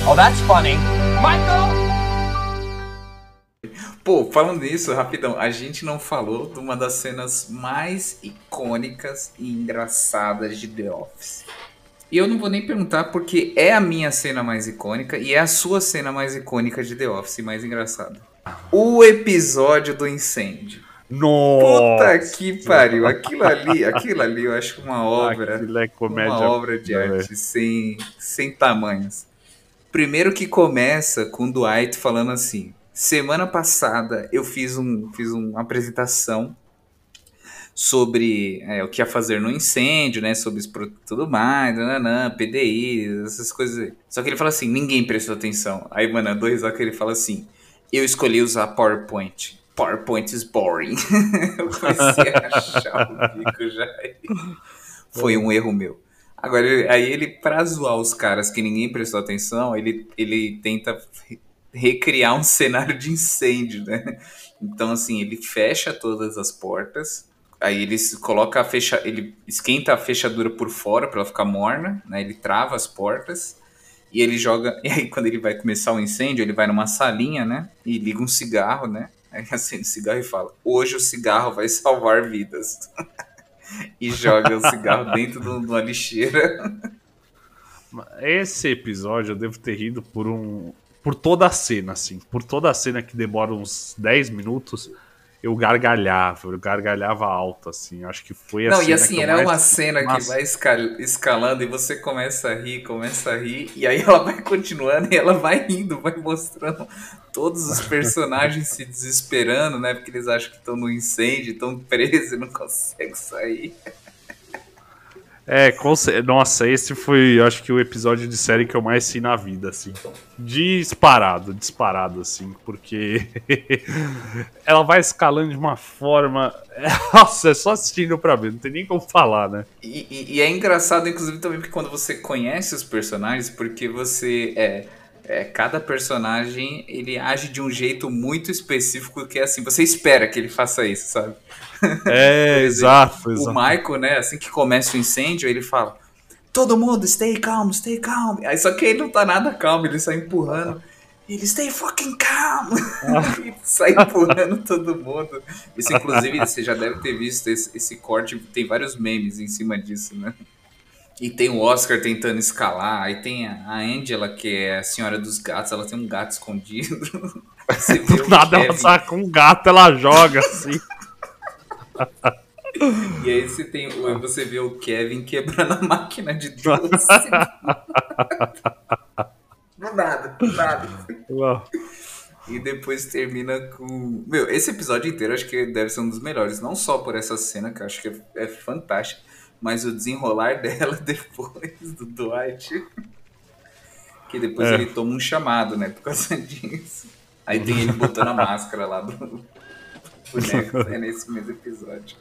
Oh, that's funny. Michael! Pô, falando nisso, rapidão, a gente não falou de uma das cenas mais icônicas e engraçadas de The Office. E eu não vou nem perguntar porque é a minha cena mais icônica e é a sua cena mais icônica de The Office, mais engraçada. O episódio do incêndio. Puta Nossa! que pariu, aquilo ali, aquilo ali eu acho uma obra, Aquilo é comédia uma obra de pura, arte sem, sem tamanhos. Primeiro que começa com o Dwight falando assim: semana passada eu fiz, um, fiz uma apresentação sobre é, o que ia fazer no incêndio, né? Sobre tudo mais, nananã, PDI, essas coisas. Só que ele fala assim: ninguém prestou atenção. Aí, mano, dois que ele fala assim: eu escolhi usar PowerPoint. PowerPoint is boring. *laughs* eu comecei a achar o bico já. Foi um erro meu. Agora, aí ele, pra zoar os caras que ninguém prestou atenção, ele, ele tenta recriar um *laughs* cenário de incêndio, né? Então, assim, ele fecha todas as portas, aí ele coloca a fecha, ele esquenta a fechadura por fora para ela ficar morna, né? Ele trava as portas e ele joga. *laughs* E aí, quando ele vai começar o incêndio, ele vai numa salinha, né? E liga um cigarro, né? Aí acende o cigarro e fala: Hoje o cigarro vai *laughs* salvar vidas. e joga o cigarro dentro de uma lixeira. Esse episódio eu devo ter rido por um. Por toda a cena, assim. Por toda a cena que demora uns 10 minutos, eu gargalhava. Eu gargalhava alto, assim. Acho que foi a Não, cena e assim, que era mais- uma cena que Nossa. vai escal- escalando e você começa a rir, começa a rir, e aí ela vai continuando e ela vai rindo, vai mostrando todos os personagens se desesperando, né? Porque eles acham que estão no incêndio, estão presos e não conseguem sair. É, nossa, esse foi, acho que o episódio de série que eu mais ri na vida, assim. Disparado, disparado, assim, porque *laughs* ela vai escalando de uma forma. *laughs* Nossa, é só assistindo pra ver, não tem nem como falar, né? E, e- e é engraçado, inclusive, também porque quando você conhece os personagens, porque você é, é, Cada personagem ele age de um jeito muito específico que é assim, você espera que ele faça isso, sabe? É, *laughs* exato, O exato. Michael, né, assim que começa o incêndio, ele fala: Todo mundo, stay calm, stay calm. Aí só que ele não tá nada calmo, ele sai empurrando. Ele, stay fucking calm! *laughs* Ele sai empurrando todo mundo. Isso, inclusive, você já deve ter visto esse, esse corte, tem vários memes em cima disso, né? E tem o Oscar tentando escalar, aí tem a Angela, que é a senhora dos gatos, ela tem um gato escondido. *laughs* Você Do o nada ela Kevin- saca um gato, ela joga assim. E aí você tem, você vê o Kevin quebrando a máquina de doce. *laughs* Não nada, nada. Uau. E depois termina com. Meu, esse episódio inteiro acho que deve ser um dos melhores. Não só por essa cena, que eu acho que é, é fantástica, mas o desenrolar *laughs* dela depois do Dwight. Que depois É. ele toma um chamado, né? Por causa *laughs* disso. Aí tem ele botando a máscara lá do boneco, né, nesse mesmo episódio.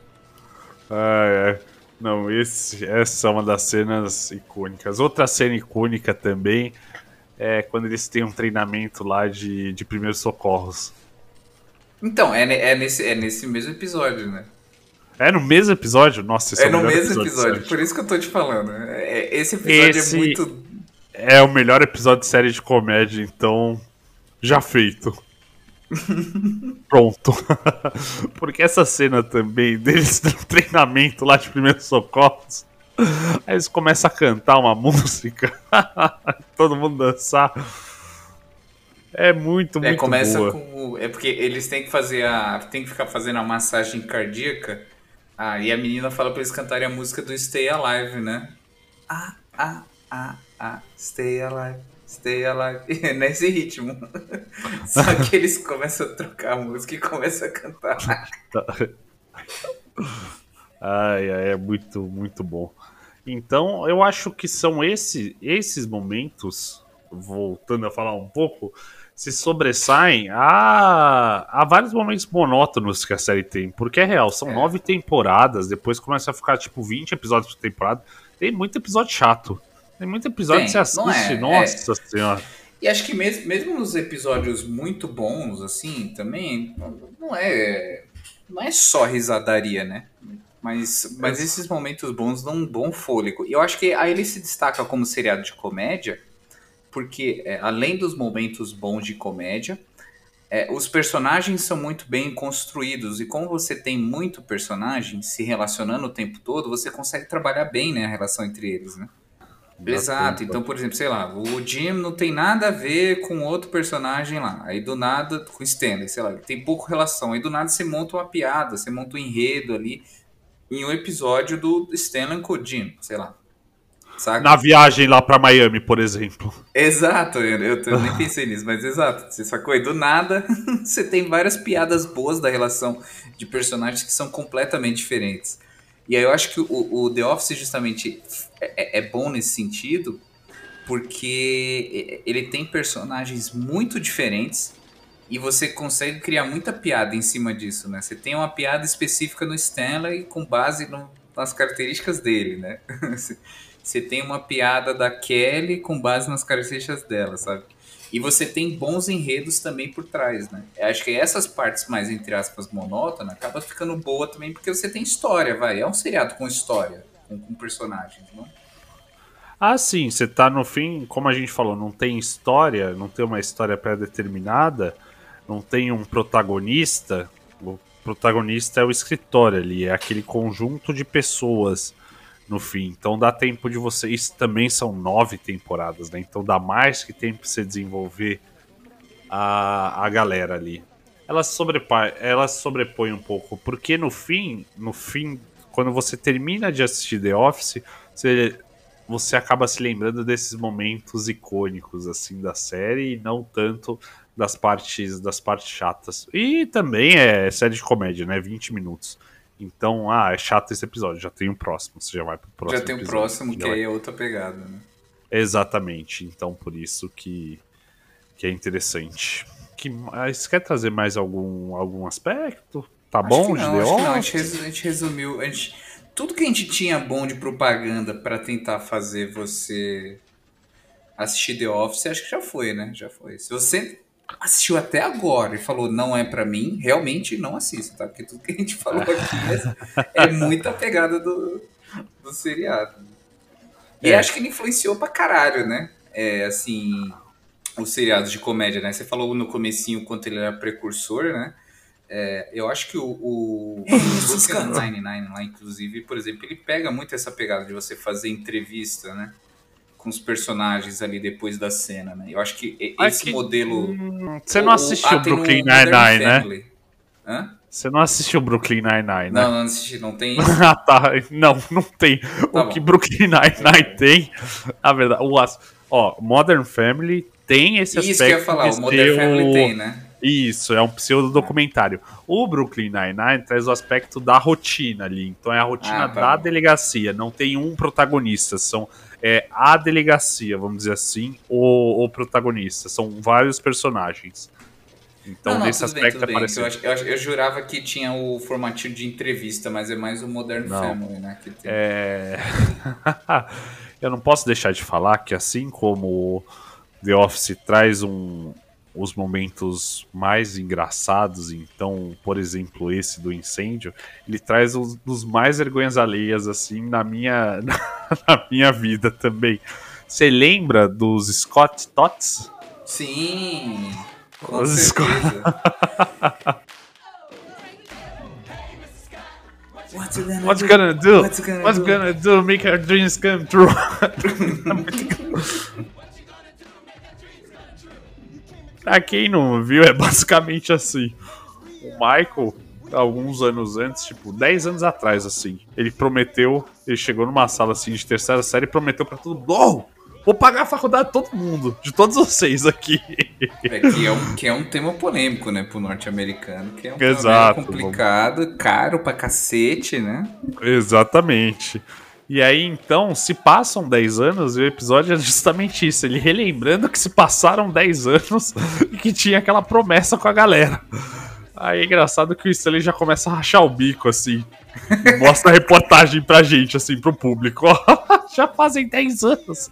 Ah, é. Não, esse, essa é uma das cenas icônicas. Outra cena icônica também é quando eles têm um treinamento lá de, de primeiros socorros. Então, é, é nesse, é nesse mesmo episódio, né? É no mesmo episódio? Nossa, esse é, É no mesmo episódio, sério. por isso que eu tô te falando. É- esse episódio Esse- é muito. É o melhor episódio de série de comédia, então. Já feito. *laughs* Pronto. *laughs* Porque essa cena também deles *laughs* no treinamento lá de primeiros socorros. Aí eles começam a cantar uma música. Todo mundo dançar. É muito, É, muito começa boa. com. É porque eles têm que fazer a. Tem que ficar fazendo a massagem cardíaca. Ah, e a menina fala pra eles cantarem a música do Stay Alive, né? Ah, ah, ah, ah, Stay Alive, Stay Alive. *laughs* É nesse ritmo. *laughs* Só que eles começam a trocar a música e começam a cantar. *laughs* Ai, ai, é muito, muito bom. Então, eu acho que são esse, esses momentos, voltando a falar um pouco, se sobressaem a, a vários momentos monótonos que a série tem. Porque é real, são É. nove temporadas, depois começa a ficar tipo 20 episódios por temporada. Tem muito episódio chato. Tem muito episódio que Tem, você não assiste, é, nossa senhora. E acho que mesmo, mesmo nos episódios muito bons, assim, também, não é. Não é só risadaria, né? Mas, mas esses momentos bons dão um bom fôlego. E eu acho que aí ele se destaca como seriado de comédia, porque é, além dos momentos bons de comédia, é, os personagens são muito bem construídos. E como você tem muito personagem se relacionando o tempo todo, você consegue trabalhar bem né, a relação entre eles, né? Exato, então, por exemplo, sei lá, o Jim não tem nada a ver com outro personagem lá. Aí do nada, com o Stanley, sei lá, ele tem pouco relação. Aí do nada você monta uma piada, você monta um enredo ali em um episódio do Stanley com o Jim, sei lá. Saca? Na viagem lá pra Miami, por exemplo. Exato, eu, eu, eu nem *laughs* pensei nisso, mas exato. Você sacou? E do nada, *laughs* você tem várias piadas boas da relação de personagens que são completamente diferentes. E aí eu acho que o, o The Office justamente é, é bom nesse sentido, porque ele tem personagens muito diferentes e você consegue criar muita piada em cima disso, né? Você tem uma piada específica no Stanley com base no- nas características dele, né? *laughs* Você tem uma piada da Kelly com base nas características dela, sabe? E você tem bons enredos também por trás, né? Eu acho que essas partes mais, entre aspas, monótonas, acaba ficando boa também porque você tem história, vai. É um seriado com história, com, com personagens, não? Ah, sim, você tá no fim, como a gente falou, não tem história, não tem uma história pré-determinada, não tem um protagonista. O protagonista é o escritório ali, é aquele conjunto de pessoas no fim. Então dá tempo de você. Isso também são nove temporadas, né? Então dá mais que tempo pra você desenvolver a, a galera ali. Ela se sobrepõe, ela sobrepõe um pouco, porque no fim, no fim, quando você termina de assistir The Office, você você acaba se lembrando desses momentos icônicos assim da série e não tanto das partes das partes chatas. E também é série de comédia, né? 20 minutos. Então, ah, é chato esse episódio, já tem o próximo, você já vai pro próximo. Já tem o episódio, próximo, que aí é outra pegada, né? Exatamente. Então, por isso que que é interessante. Que mas quer trazer mais algum algum aspecto? Tá Acho bom não, The acho que não. A gente, resu- a gente resumiu. A gente, tudo que a gente tinha bom de propaganda pra tentar fazer você assistir The Office, acho que já foi, né? Já foi. Se você assistiu até agora e falou não é pra mim, realmente não assista, tá? Porque tudo que a gente falou aqui *laughs* é, é muita pegada do, do seriado. E É. acho que ele influenciou pra caralho, né? É, assim, os seriados de comédia, né? Você falou no comecinho quanto ele era precursor, né? É, eu acho que o, o, o Brooklyn Nine-Nine lá, inclusive, por exemplo, ele pega muito essa pegada de você fazer entrevista, né? Com os personagens ali depois da cena, né? Eu acho que esse que- modelo... Você não o- assistiu ah, tem no Brooklyn Nine-Nine, né? Family. Hã? Você não assistiu Brooklyn Nine-Nine, né? Não, não assisti, não tem *laughs* isso. Ah, tá. Não, não tem. Tá o que bom. Brooklyn Nine-Nine tem, na verdade, o as- ó, Modern Family tem esse aspecto Isso que eu ia falar, o Modern Family o- tem, né? Isso, é um pseudo-documentário. O Brooklyn Nine-Nine traz o aspecto da rotina ali. Então é a rotina Ah, tá da bom. delegacia. Não tem um protagonista. São é, a delegacia, vamos dizer assim, o, o protagonista. São vários personagens. Então, não, não, nesse bem, aspecto é bem. parecido. Eu, eu eu jurava que tinha o formatinho de entrevista, mas é mais o Modern Não. Family, né? Tem. É... *laughs* Eu não posso deixar de falar que assim como The Office traz um, os momentos mais engraçados, então, por exemplo, esse do incêndio, ele traz os dos mais vergonhas alheias assim na minha *laughs* na minha vida também. Você lembra dos Scott Tots? Sim, com Os certeza. What's it gonna What's do? gonna do? What's gonna What's do? gonna do? Make our dreams come true. *laughs* *laughs* pra quem não viu, é basicamente assim. O Michael, alguns anos antes, tipo, 10 anos atrás, assim, ele prometeu, ele chegou numa sala assim de terceira série e prometeu pra todo mundo: "Oh, vou pagar a faculdade de todo mundo, de todos vocês aqui. É que é, um, que é um tema polêmico, né, pro norte-americano. Que é um tema Exato. bem complicado, caro pra cacete, né? Exatamente. E aí, então, se passam 10 anos, e o episódio é justamente isso. Ele relembrando que se passaram 10 anos *laughs* e que tinha aquela promessa com a galera. Aí é engraçado que o Stanley já começa a rachar o bico, assim. Mostra a reportagem pra gente, assim, pro público. Ó, *laughs* já fazem 10 anos.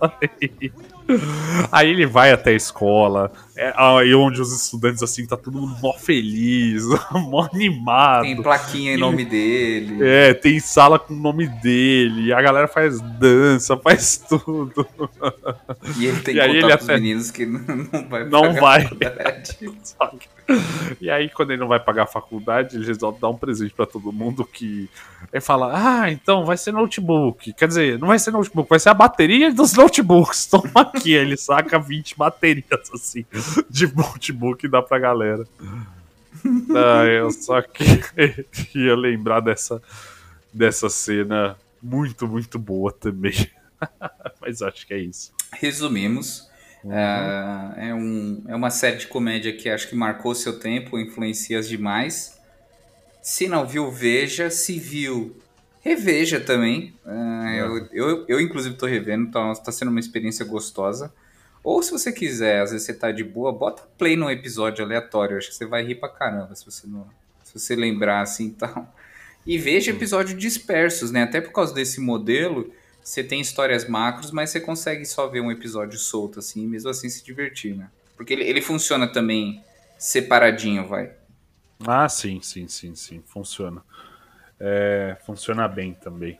Aí ele vai até a escola, é, aí onde os estudantes, assim, tá todo mundo mó feliz, *laughs* mó animado. Tem plaquinha em nome dele. É, tem sala com o nome dele, a galera faz dança, *laughs* faz tudo. E ele tem E aí ele até- meninos que não vai Não pagar vai. E aí, quando ele não vai pagar a faculdade, ele resolve dar um presente pra todo mundo que. Ele fala: Ah, então vai ser notebook. Quer dizer, não vai ser notebook, vai ser a bateria dos notebooks. *laughs* Toma aqui. Ele saca 20 baterias assim de notebook e dá pra galera. Ah, eu só queria *laughs* lembrar dessa, dessa cena muito, muito boa também. *laughs* Mas acho que é isso. Resumimos. É, é, um, é uma série de comédia que acho que marcou seu tempo, influencia as demais. Se não viu, veja. Se viu, reveja também. É, eu, eu, eu, inclusive, tô revendo, então tá sendo uma experiência gostosa. Ou se você quiser, às vezes você tá de boa, bota play num episódio aleatório. Acho que você vai rir pra caramba se você, não, se você lembrar assim e tal. E veja episódios dispersos, né? Até por causa desse modelo, você tem histórias macros, mas você consegue só ver um episódio solto, assim, e mesmo assim se divertir, né? Porque ele, ele funciona também separadinho, vai. Ah, sim, sim, sim, sim. Funciona. É, funciona bem também.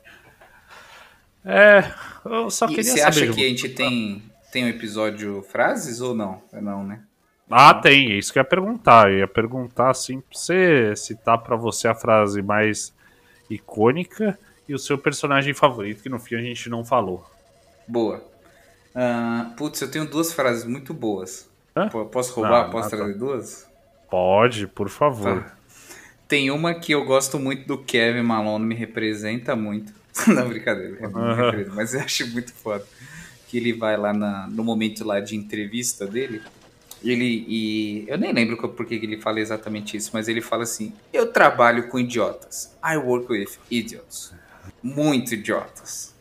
É, eu só E queria você saber. acha de que a gente tem, tem um episódio frases ou não? É não, né? Ah, tem, é isso que eu ia perguntar. Eu ia perguntar assim pra você citar pra você a frase mais icônica e o seu personagem favorito, que no fim a gente não falou. Boa. Ah, putz, eu tenho duas frases muito boas. Hã? Posso roubar? Não, Posso ah, tá. trazer duas? Pode, por favor. Tá. Tem uma que eu gosto muito do Kevin Malone, me representa muito. *laughs* Não, brincadeira, representa, mas eu acho muito foda. Que ele vai lá na- no momento lá de entrevista dele. Ele, e eu nem lembro co- por que que ele fala exatamente isso, mas ele fala assim: Eu trabalho com idiotas. I work with idiots. Muito idiotas.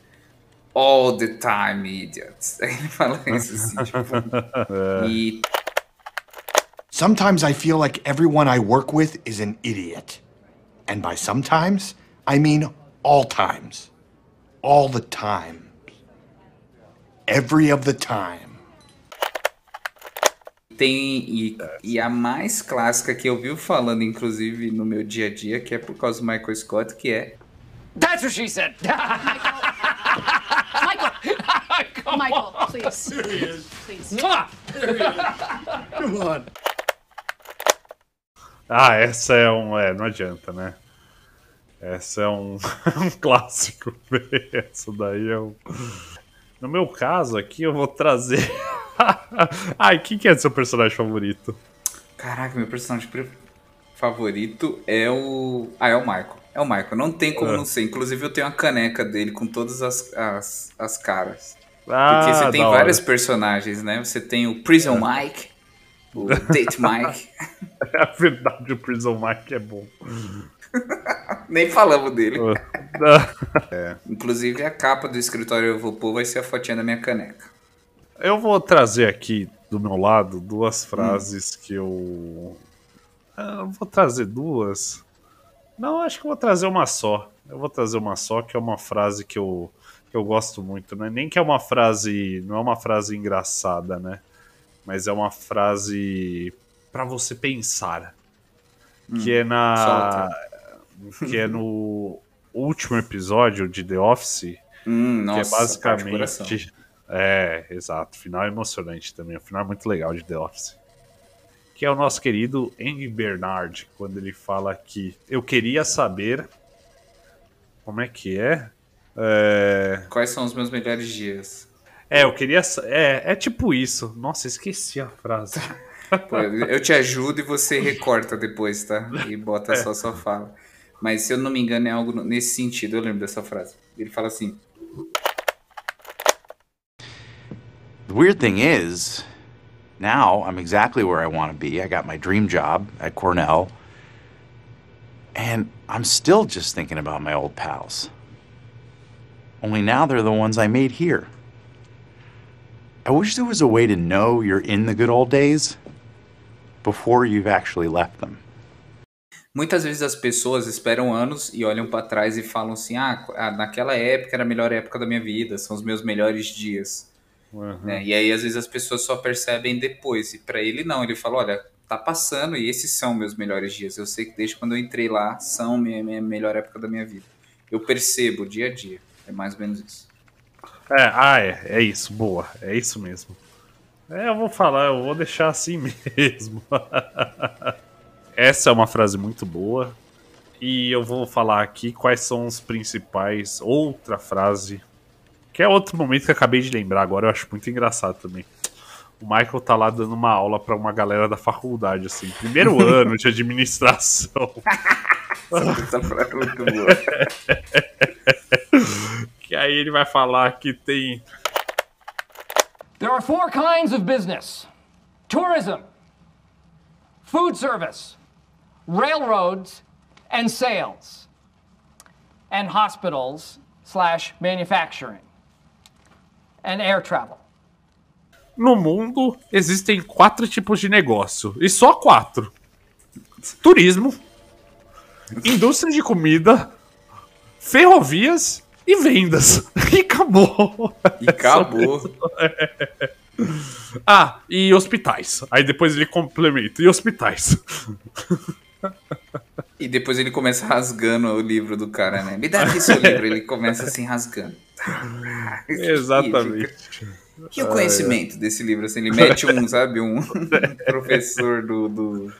All the time, idiots. Aí *laughs* ele fala isso assim, tipo. *laughs* E Sometimes I feel like everyone I work with is an idiot. And by sometimes, I mean all times. All the time. Every of the time. Tem e, e a mais clássica que eu vivo falando, inclusive, no meu dia a dia, que é por causa do Michael Scott, que é That's what she said. *laughs* Michael! Michael, please. Please. Come on. Ah, essa é um. É, não adianta, né? Essa é um, *laughs* um clássico. Essa daí é um. No meu caso aqui, eu vou trazer. *laughs* Ai, quem que é seu personagem favorito? Caraca, meu personagem favorito é o. Ah, é o Michael. É o Michael, não tem como É. não ser. Inclusive, eu tenho a caneca dele com todas as, as, as caras. Ah, Porque você tem da hora. vários personagens, né? Você tem o Prison Mike, O Date Mike. *laughs* É verdade, o Prison Mike é bom. *laughs* Nem falamos dele. *laughs* É. Inclusive, a capa do escritório eu vou pôr vai ser a fotinha da minha caneca. Eu vou trazer aqui do meu lado duas frases que eu. Ah, Eu vou trazer duas. Não, acho que eu vou trazer uma só. Eu vou trazer uma só, que é uma frase que eu, que eu gosto muito, né? Nem que é uma frase. Não é uma frase engraçada, né? Mas é uma frase pra você pensar. que é na. Que é no último episódio de The Office. Hum, que é nossa, coração. basicamente. É, exato. Final é emocionante também. O final é muito legal de The Office. Que é o nosso querido Andy Bernard, quando ele fala que eu queria saber. Como é que é? É, Quais são os meus melhores dias? É eu queria. É, é tipo isso. Nossa, esqueci a frase. *laughs* Pô, eu te ajudo e você recorta depois, tá? E bota só sua fala. Mas se eu não me engano, é algo nesse sentido. Eu lembro dessa frase. Ele fala assim: The weird thing is, now I'm exactly where I want to be. I got my dream job at Cornell. And I'm still just thinking about my old pals. Only now they're the ones I made here. I wish there was a way to know you're in the good old days before you've actually left them. Muitas vezes as pessoas esperam anos e olham pra trás e falam assim: ah, ah, naquela época era a melhor época da minha vida, são os meus melhores dias. né? E aí às vezes as pessoas só percebem depois. E pra ele não, ele fala: olha, tá passando e esses são meus melhores dias. Eu sei que desde quando eu entrei lá são minha, minha melhor época da minha vida. Eu percebo dia a dia. É mais ou menos isso. É, ah, é. É isso. Boa. É isso mesmo. É, eu vou falar, eu vou deixar assim *laughs* mesmo. Essa é uma frase muito boa. E eu vou falar aqui quais são os principais. Outra frase. Que é outro momento que eu acabei de lembrar agora, eu acho muito engraçado também. O Michael tá lá dando uma aula pra uma galera da faculdade, assim, primeiro *laughs* ano de administração. Essa frase é muito boa. *laughs* aí ele vai falar que tem There are four kinds of business tourism, food service, railroads, and sales, and hospitals slash manufacturing, and air travel. No mundo existem quatro tipos de negócio. E só quatro: turismo, indústria de comida, ferrovias e vendas. *laughs* E acabou. E acabou. *laughs* ah, e hospitais. Aí depois ele complementa. E hospitais. E depois ele começa rasgando o livro do cara, né? Me dá aqui seu livro. Ele começa assim rasgando. *laughs* Exatamente. E o conhecimento desse livro? Assim, ele mete um, sabe, um professor do, do-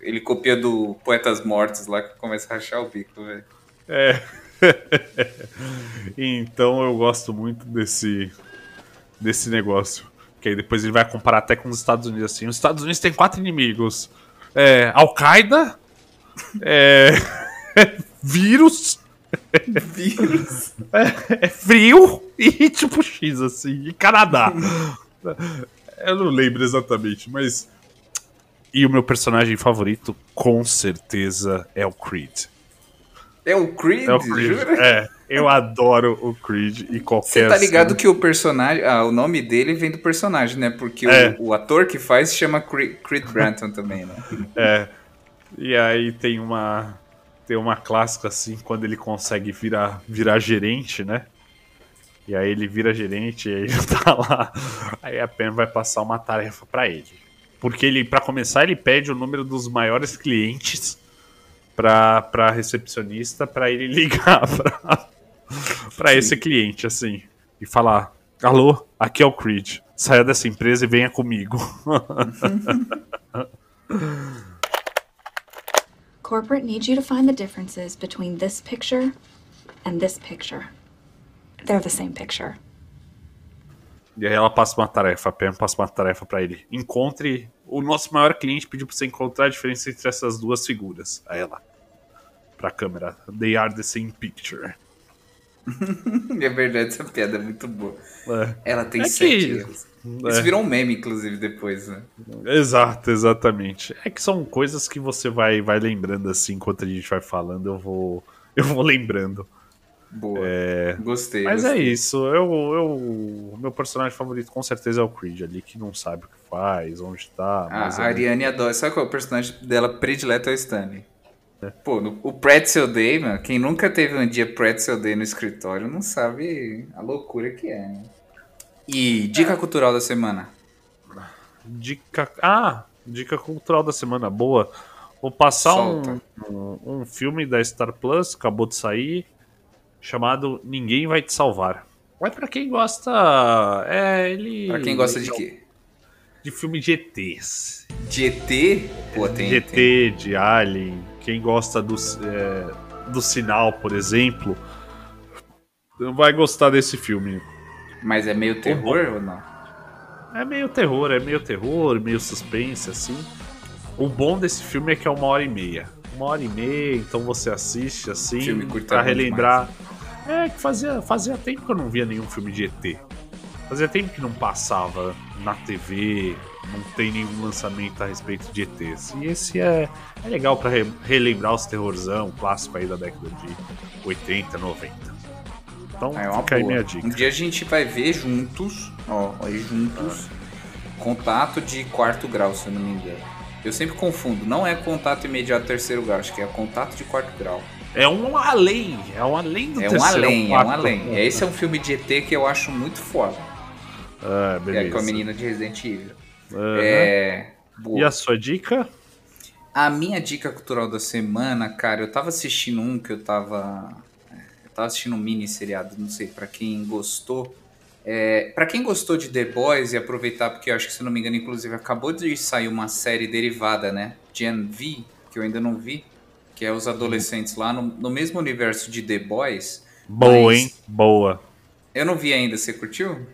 Ele copia do Poetas Mortos lá que começa a rachar o bico, velho. É. *laughs* então eu gosto muito desse desse negócio. Que aí depois ele vai comparar até com os Estados Unidos assim. Os Estados Unidos têm quatro inimigos: é, Al-Qaeda, é, *laughs* vírus, Vírus. *laughs* é, é frio e tipo X, assim, e Canadá. Eu não lembro exatamente, mas. E o meu personagem favorito, com certeza, é o Creed. É o Creed, É o Creed. jura? É, eu adoro o Creed e qualquer. Você tá ligado cena- que o personagem. Ah, o nome dele vem do personagem, né? Porque É. o, o ator que faz se chama Creed, Creed Branton *laughs* também, né? É. E aí tem uma. Tem uma clássica assim, quando ele consegue virar, virar gerente, né? E aí ele vira gerente e aí ele *laughs* tá lá. Aí a Pam vai passar uma tarefa pra ele. Porque ele, para começar, ele pede o número dos maiores clientes pra, pra recepcionista pra ele *laughs* ligar pra, pra esse cliente, assim. E falar: Alô, aqui é o Creed. Saia dessa empresa e venha comigo. *laughs* Corporate needs you to find the differences between this picture and this picture. They're the same picture. E aí ela passa uma tarefa, a Pam passa uma tarefa pra ele. Encontre. O nosso maior cliente pediu pra você encontrar a diferença entre essas duas figuras. Aí ela. Pra câmera. They are the same picture. *laughs* é verdade, essa piada é muito boa. É. Ela tem É sete que- erros. é. Isso virou um meme, inclusive, depois, né? Exato, exatamente. É que são coisas que você vai, vai lembrando assim, enquanto a gente vai falando, eu vou, *laughs* eu vou lembrando. Boa. É, Gostei. Mas é gostei. isso, eu, eu, meu personagem favorito com certeza é o Creed ali, que não sabe o que faz, onde tá. mas A é Ariane adora. Sabe qual é o personagem dela predileto é o Stanley? Pô, no- o Pretzel Day, mano, quem nunca teve um dia Pretzel Day no escritório não sabe a loucura que é, né? E dica cultural da semana. Dica. Ah, dica cultural da semana boa. Vou passar um, um, um filme da Star Plus, acabou de sair, chamado Ninguém Vai Te Salvar. Mas pra quem gosta. É, ele. Pra quem gosta de quê? De filme de ETs. De ET? Pô, tem. de ET, de Alien. Quem gosta do, é, do sinal, por exemplo, vai gostar desse filme. Mas é meio terror ou não? É meio terror, é meio terror, meio suspense, assim. O bom desse filme é que é uma hora e meia. Uma hora e meia, então você assiste assim, Filme curto pra é que fazia, fazia tempo que eu não via nenhum filme de ET. Fazia tempo que não passava na TV, não tem nenhum lançamento a respeito de ETs. E esse é, é legal pra re- relembrar os terrorzão clássico aí da década de 80, 90. Então É uma fica aí boa. minha dica. Um dia a gente vai ver juntos, ó, aí juntos, contato de quarto grau, se eu não me engano. Eu sempre confundo, não é contato imediato terceiro grau, acho que é contato de quarto grau. É um além, é um além do É um além, é um além. Esse é um filme de ET que eu acho muito foda. Ah, É beleza. com a menina de Resident Evil. Aham. É. E a sua dica? A minha dica cultural da semana, cara, eu tava assistindo um que eu tava. Eu tava assistindo um mini seriado, não sei, pra quem gostou. É, para quem gostou de The Boys e aproveitar, porque eu acho que, se não me engano, inclusive, acabou de sair uma série derivada, né? Gen V, que eu ainda não vi, que é os adolescentes lá no, no mesmo universo de The Boys. Boa, hein? Boa. Eu não vi ainda, você curtiu?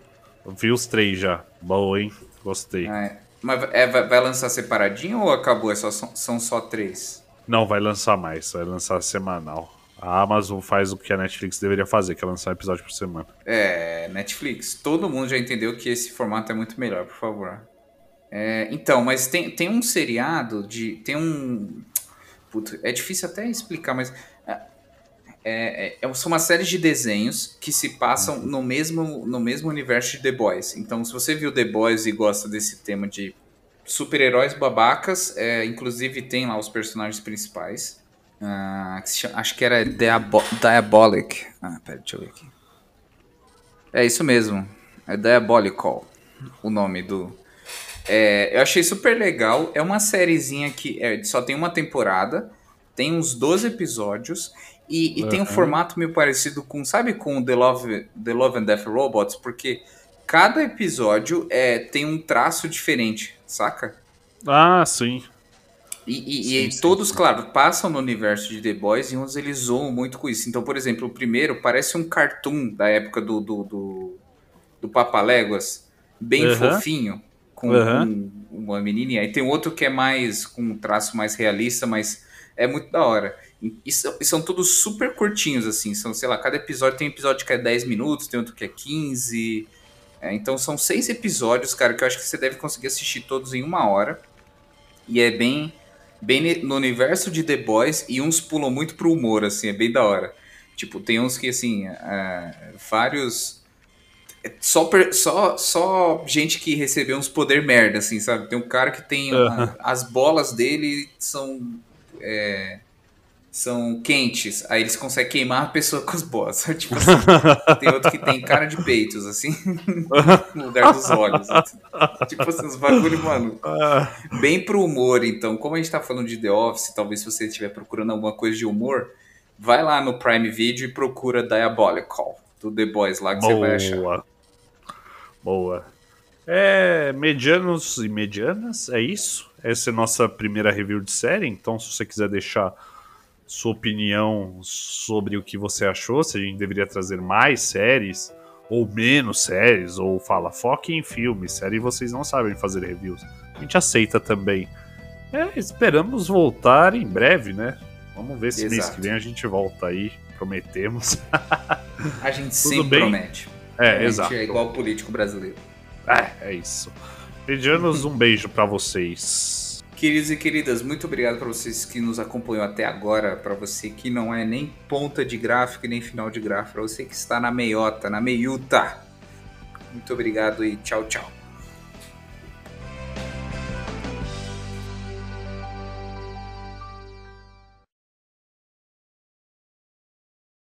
Vi os três já. Boa, hein? Gostei. É, mas é, vai, lançar separadinho ou acabou? É só, são, são só três? Não, vai lançar mais, vai lançar semanal. A Amazon faz o que a Netflix deveria fazer, que é lançar um episódio por semana. É, Netflix, todo mundo já entendeu que esse formato é muito melhor, por favor. É, então, mas tem, tem um seriado de. Tem um. Puta, é difícil até explicar, mas. é, é, é, são uma série de desenhos que se passam no mesmo, no mesmo universo de The Boys. Então, se você viu The Boys e gosta desse tema de super-heróis babacas, é, inclusive tem lá os personagens principais. Ah, que chama- acho que era Diabo Diabolic. Ah, pera, deixa eu ver aqui. É isso mesmo. É Diabolical o nome do. É, eu achei super legal. É uma sériezinha que é, só tem uma temporada, tem uns 12 episódios e, e tem um Aham. formato meio parecido com, sabe, com The Love, The Love and Death Robots, porque cada episódio é, tem um traço diferente, saca? Ah, sim. E, e- e todos, claro, passam no universo de The Boys e uns eles zoam muito com isso. Então, por exemplo, o primeiro parece um cartoon da época do, do, do, do Papaléguas, bem Aham. fofinho, com, Aham. com uma menininha. Aí tem outro que é mais, com um traço mais realista, mas é muito da hora. E, e são, e são todos super curtinhos, assim. São, sei lá, cada episódio tem episódio que é 10 minutos, tem outro que é 15. É, então são seis episódios, cara, que eu acho que você deve conseguir assistir todos em uma hora. E é bem, bem no universo de The Boys e uns pulam muito pro humor, assim, é bem da hora. Tipo, tem uns que, assim, é, vários... é Só, só, só gente que recebeu uns poder merda, assim, sabe? Tem um cara que tem... uma- Aham. as bolas dele são... é, são quentes, aí eles conseguem queimar a pessoa com as bolas. *laughs* Tipo assim, tem outro que tem cara de peitos, assim, *laughs* no lugar dos olhos. assim. Tipo assim, uns bagulho, mano, bem pro humor. Então, como a gente tá falando de The Office, talvez se você estiver procurando alguma coisa de humor, vai lá no Prime Video e procura Diabolical, do The Boys lá que você vai achar. Boa. Boa. É, medianos e medianas, é isso. Essa é a nossa primeira review de série. Então, se você quiser deixar sua opinião sobre o que você achou, se a gente deveria trazer mais séries ou menos séries, ou fala foque em filmes, série vocês não sabem fazer reviews. A gente aceita também. É, esperamos voltar em breve, né? Vamos ver se mês Exato. que vem a gente volta aí, prometemos. *laughs* A gente Tudo sempre bem? promete. É, a gente exato. é igual o político brasileiro. É, é isso. Medianos, um beijo pra vocês. Queridos e queridas, muito obrigado para vocês que nos acompanham até agora, para você que não é nem ponta de gráfico e nem final de gráfico, para você que está na meiota, na meiuta. Muito obrigado e tchau, tchau.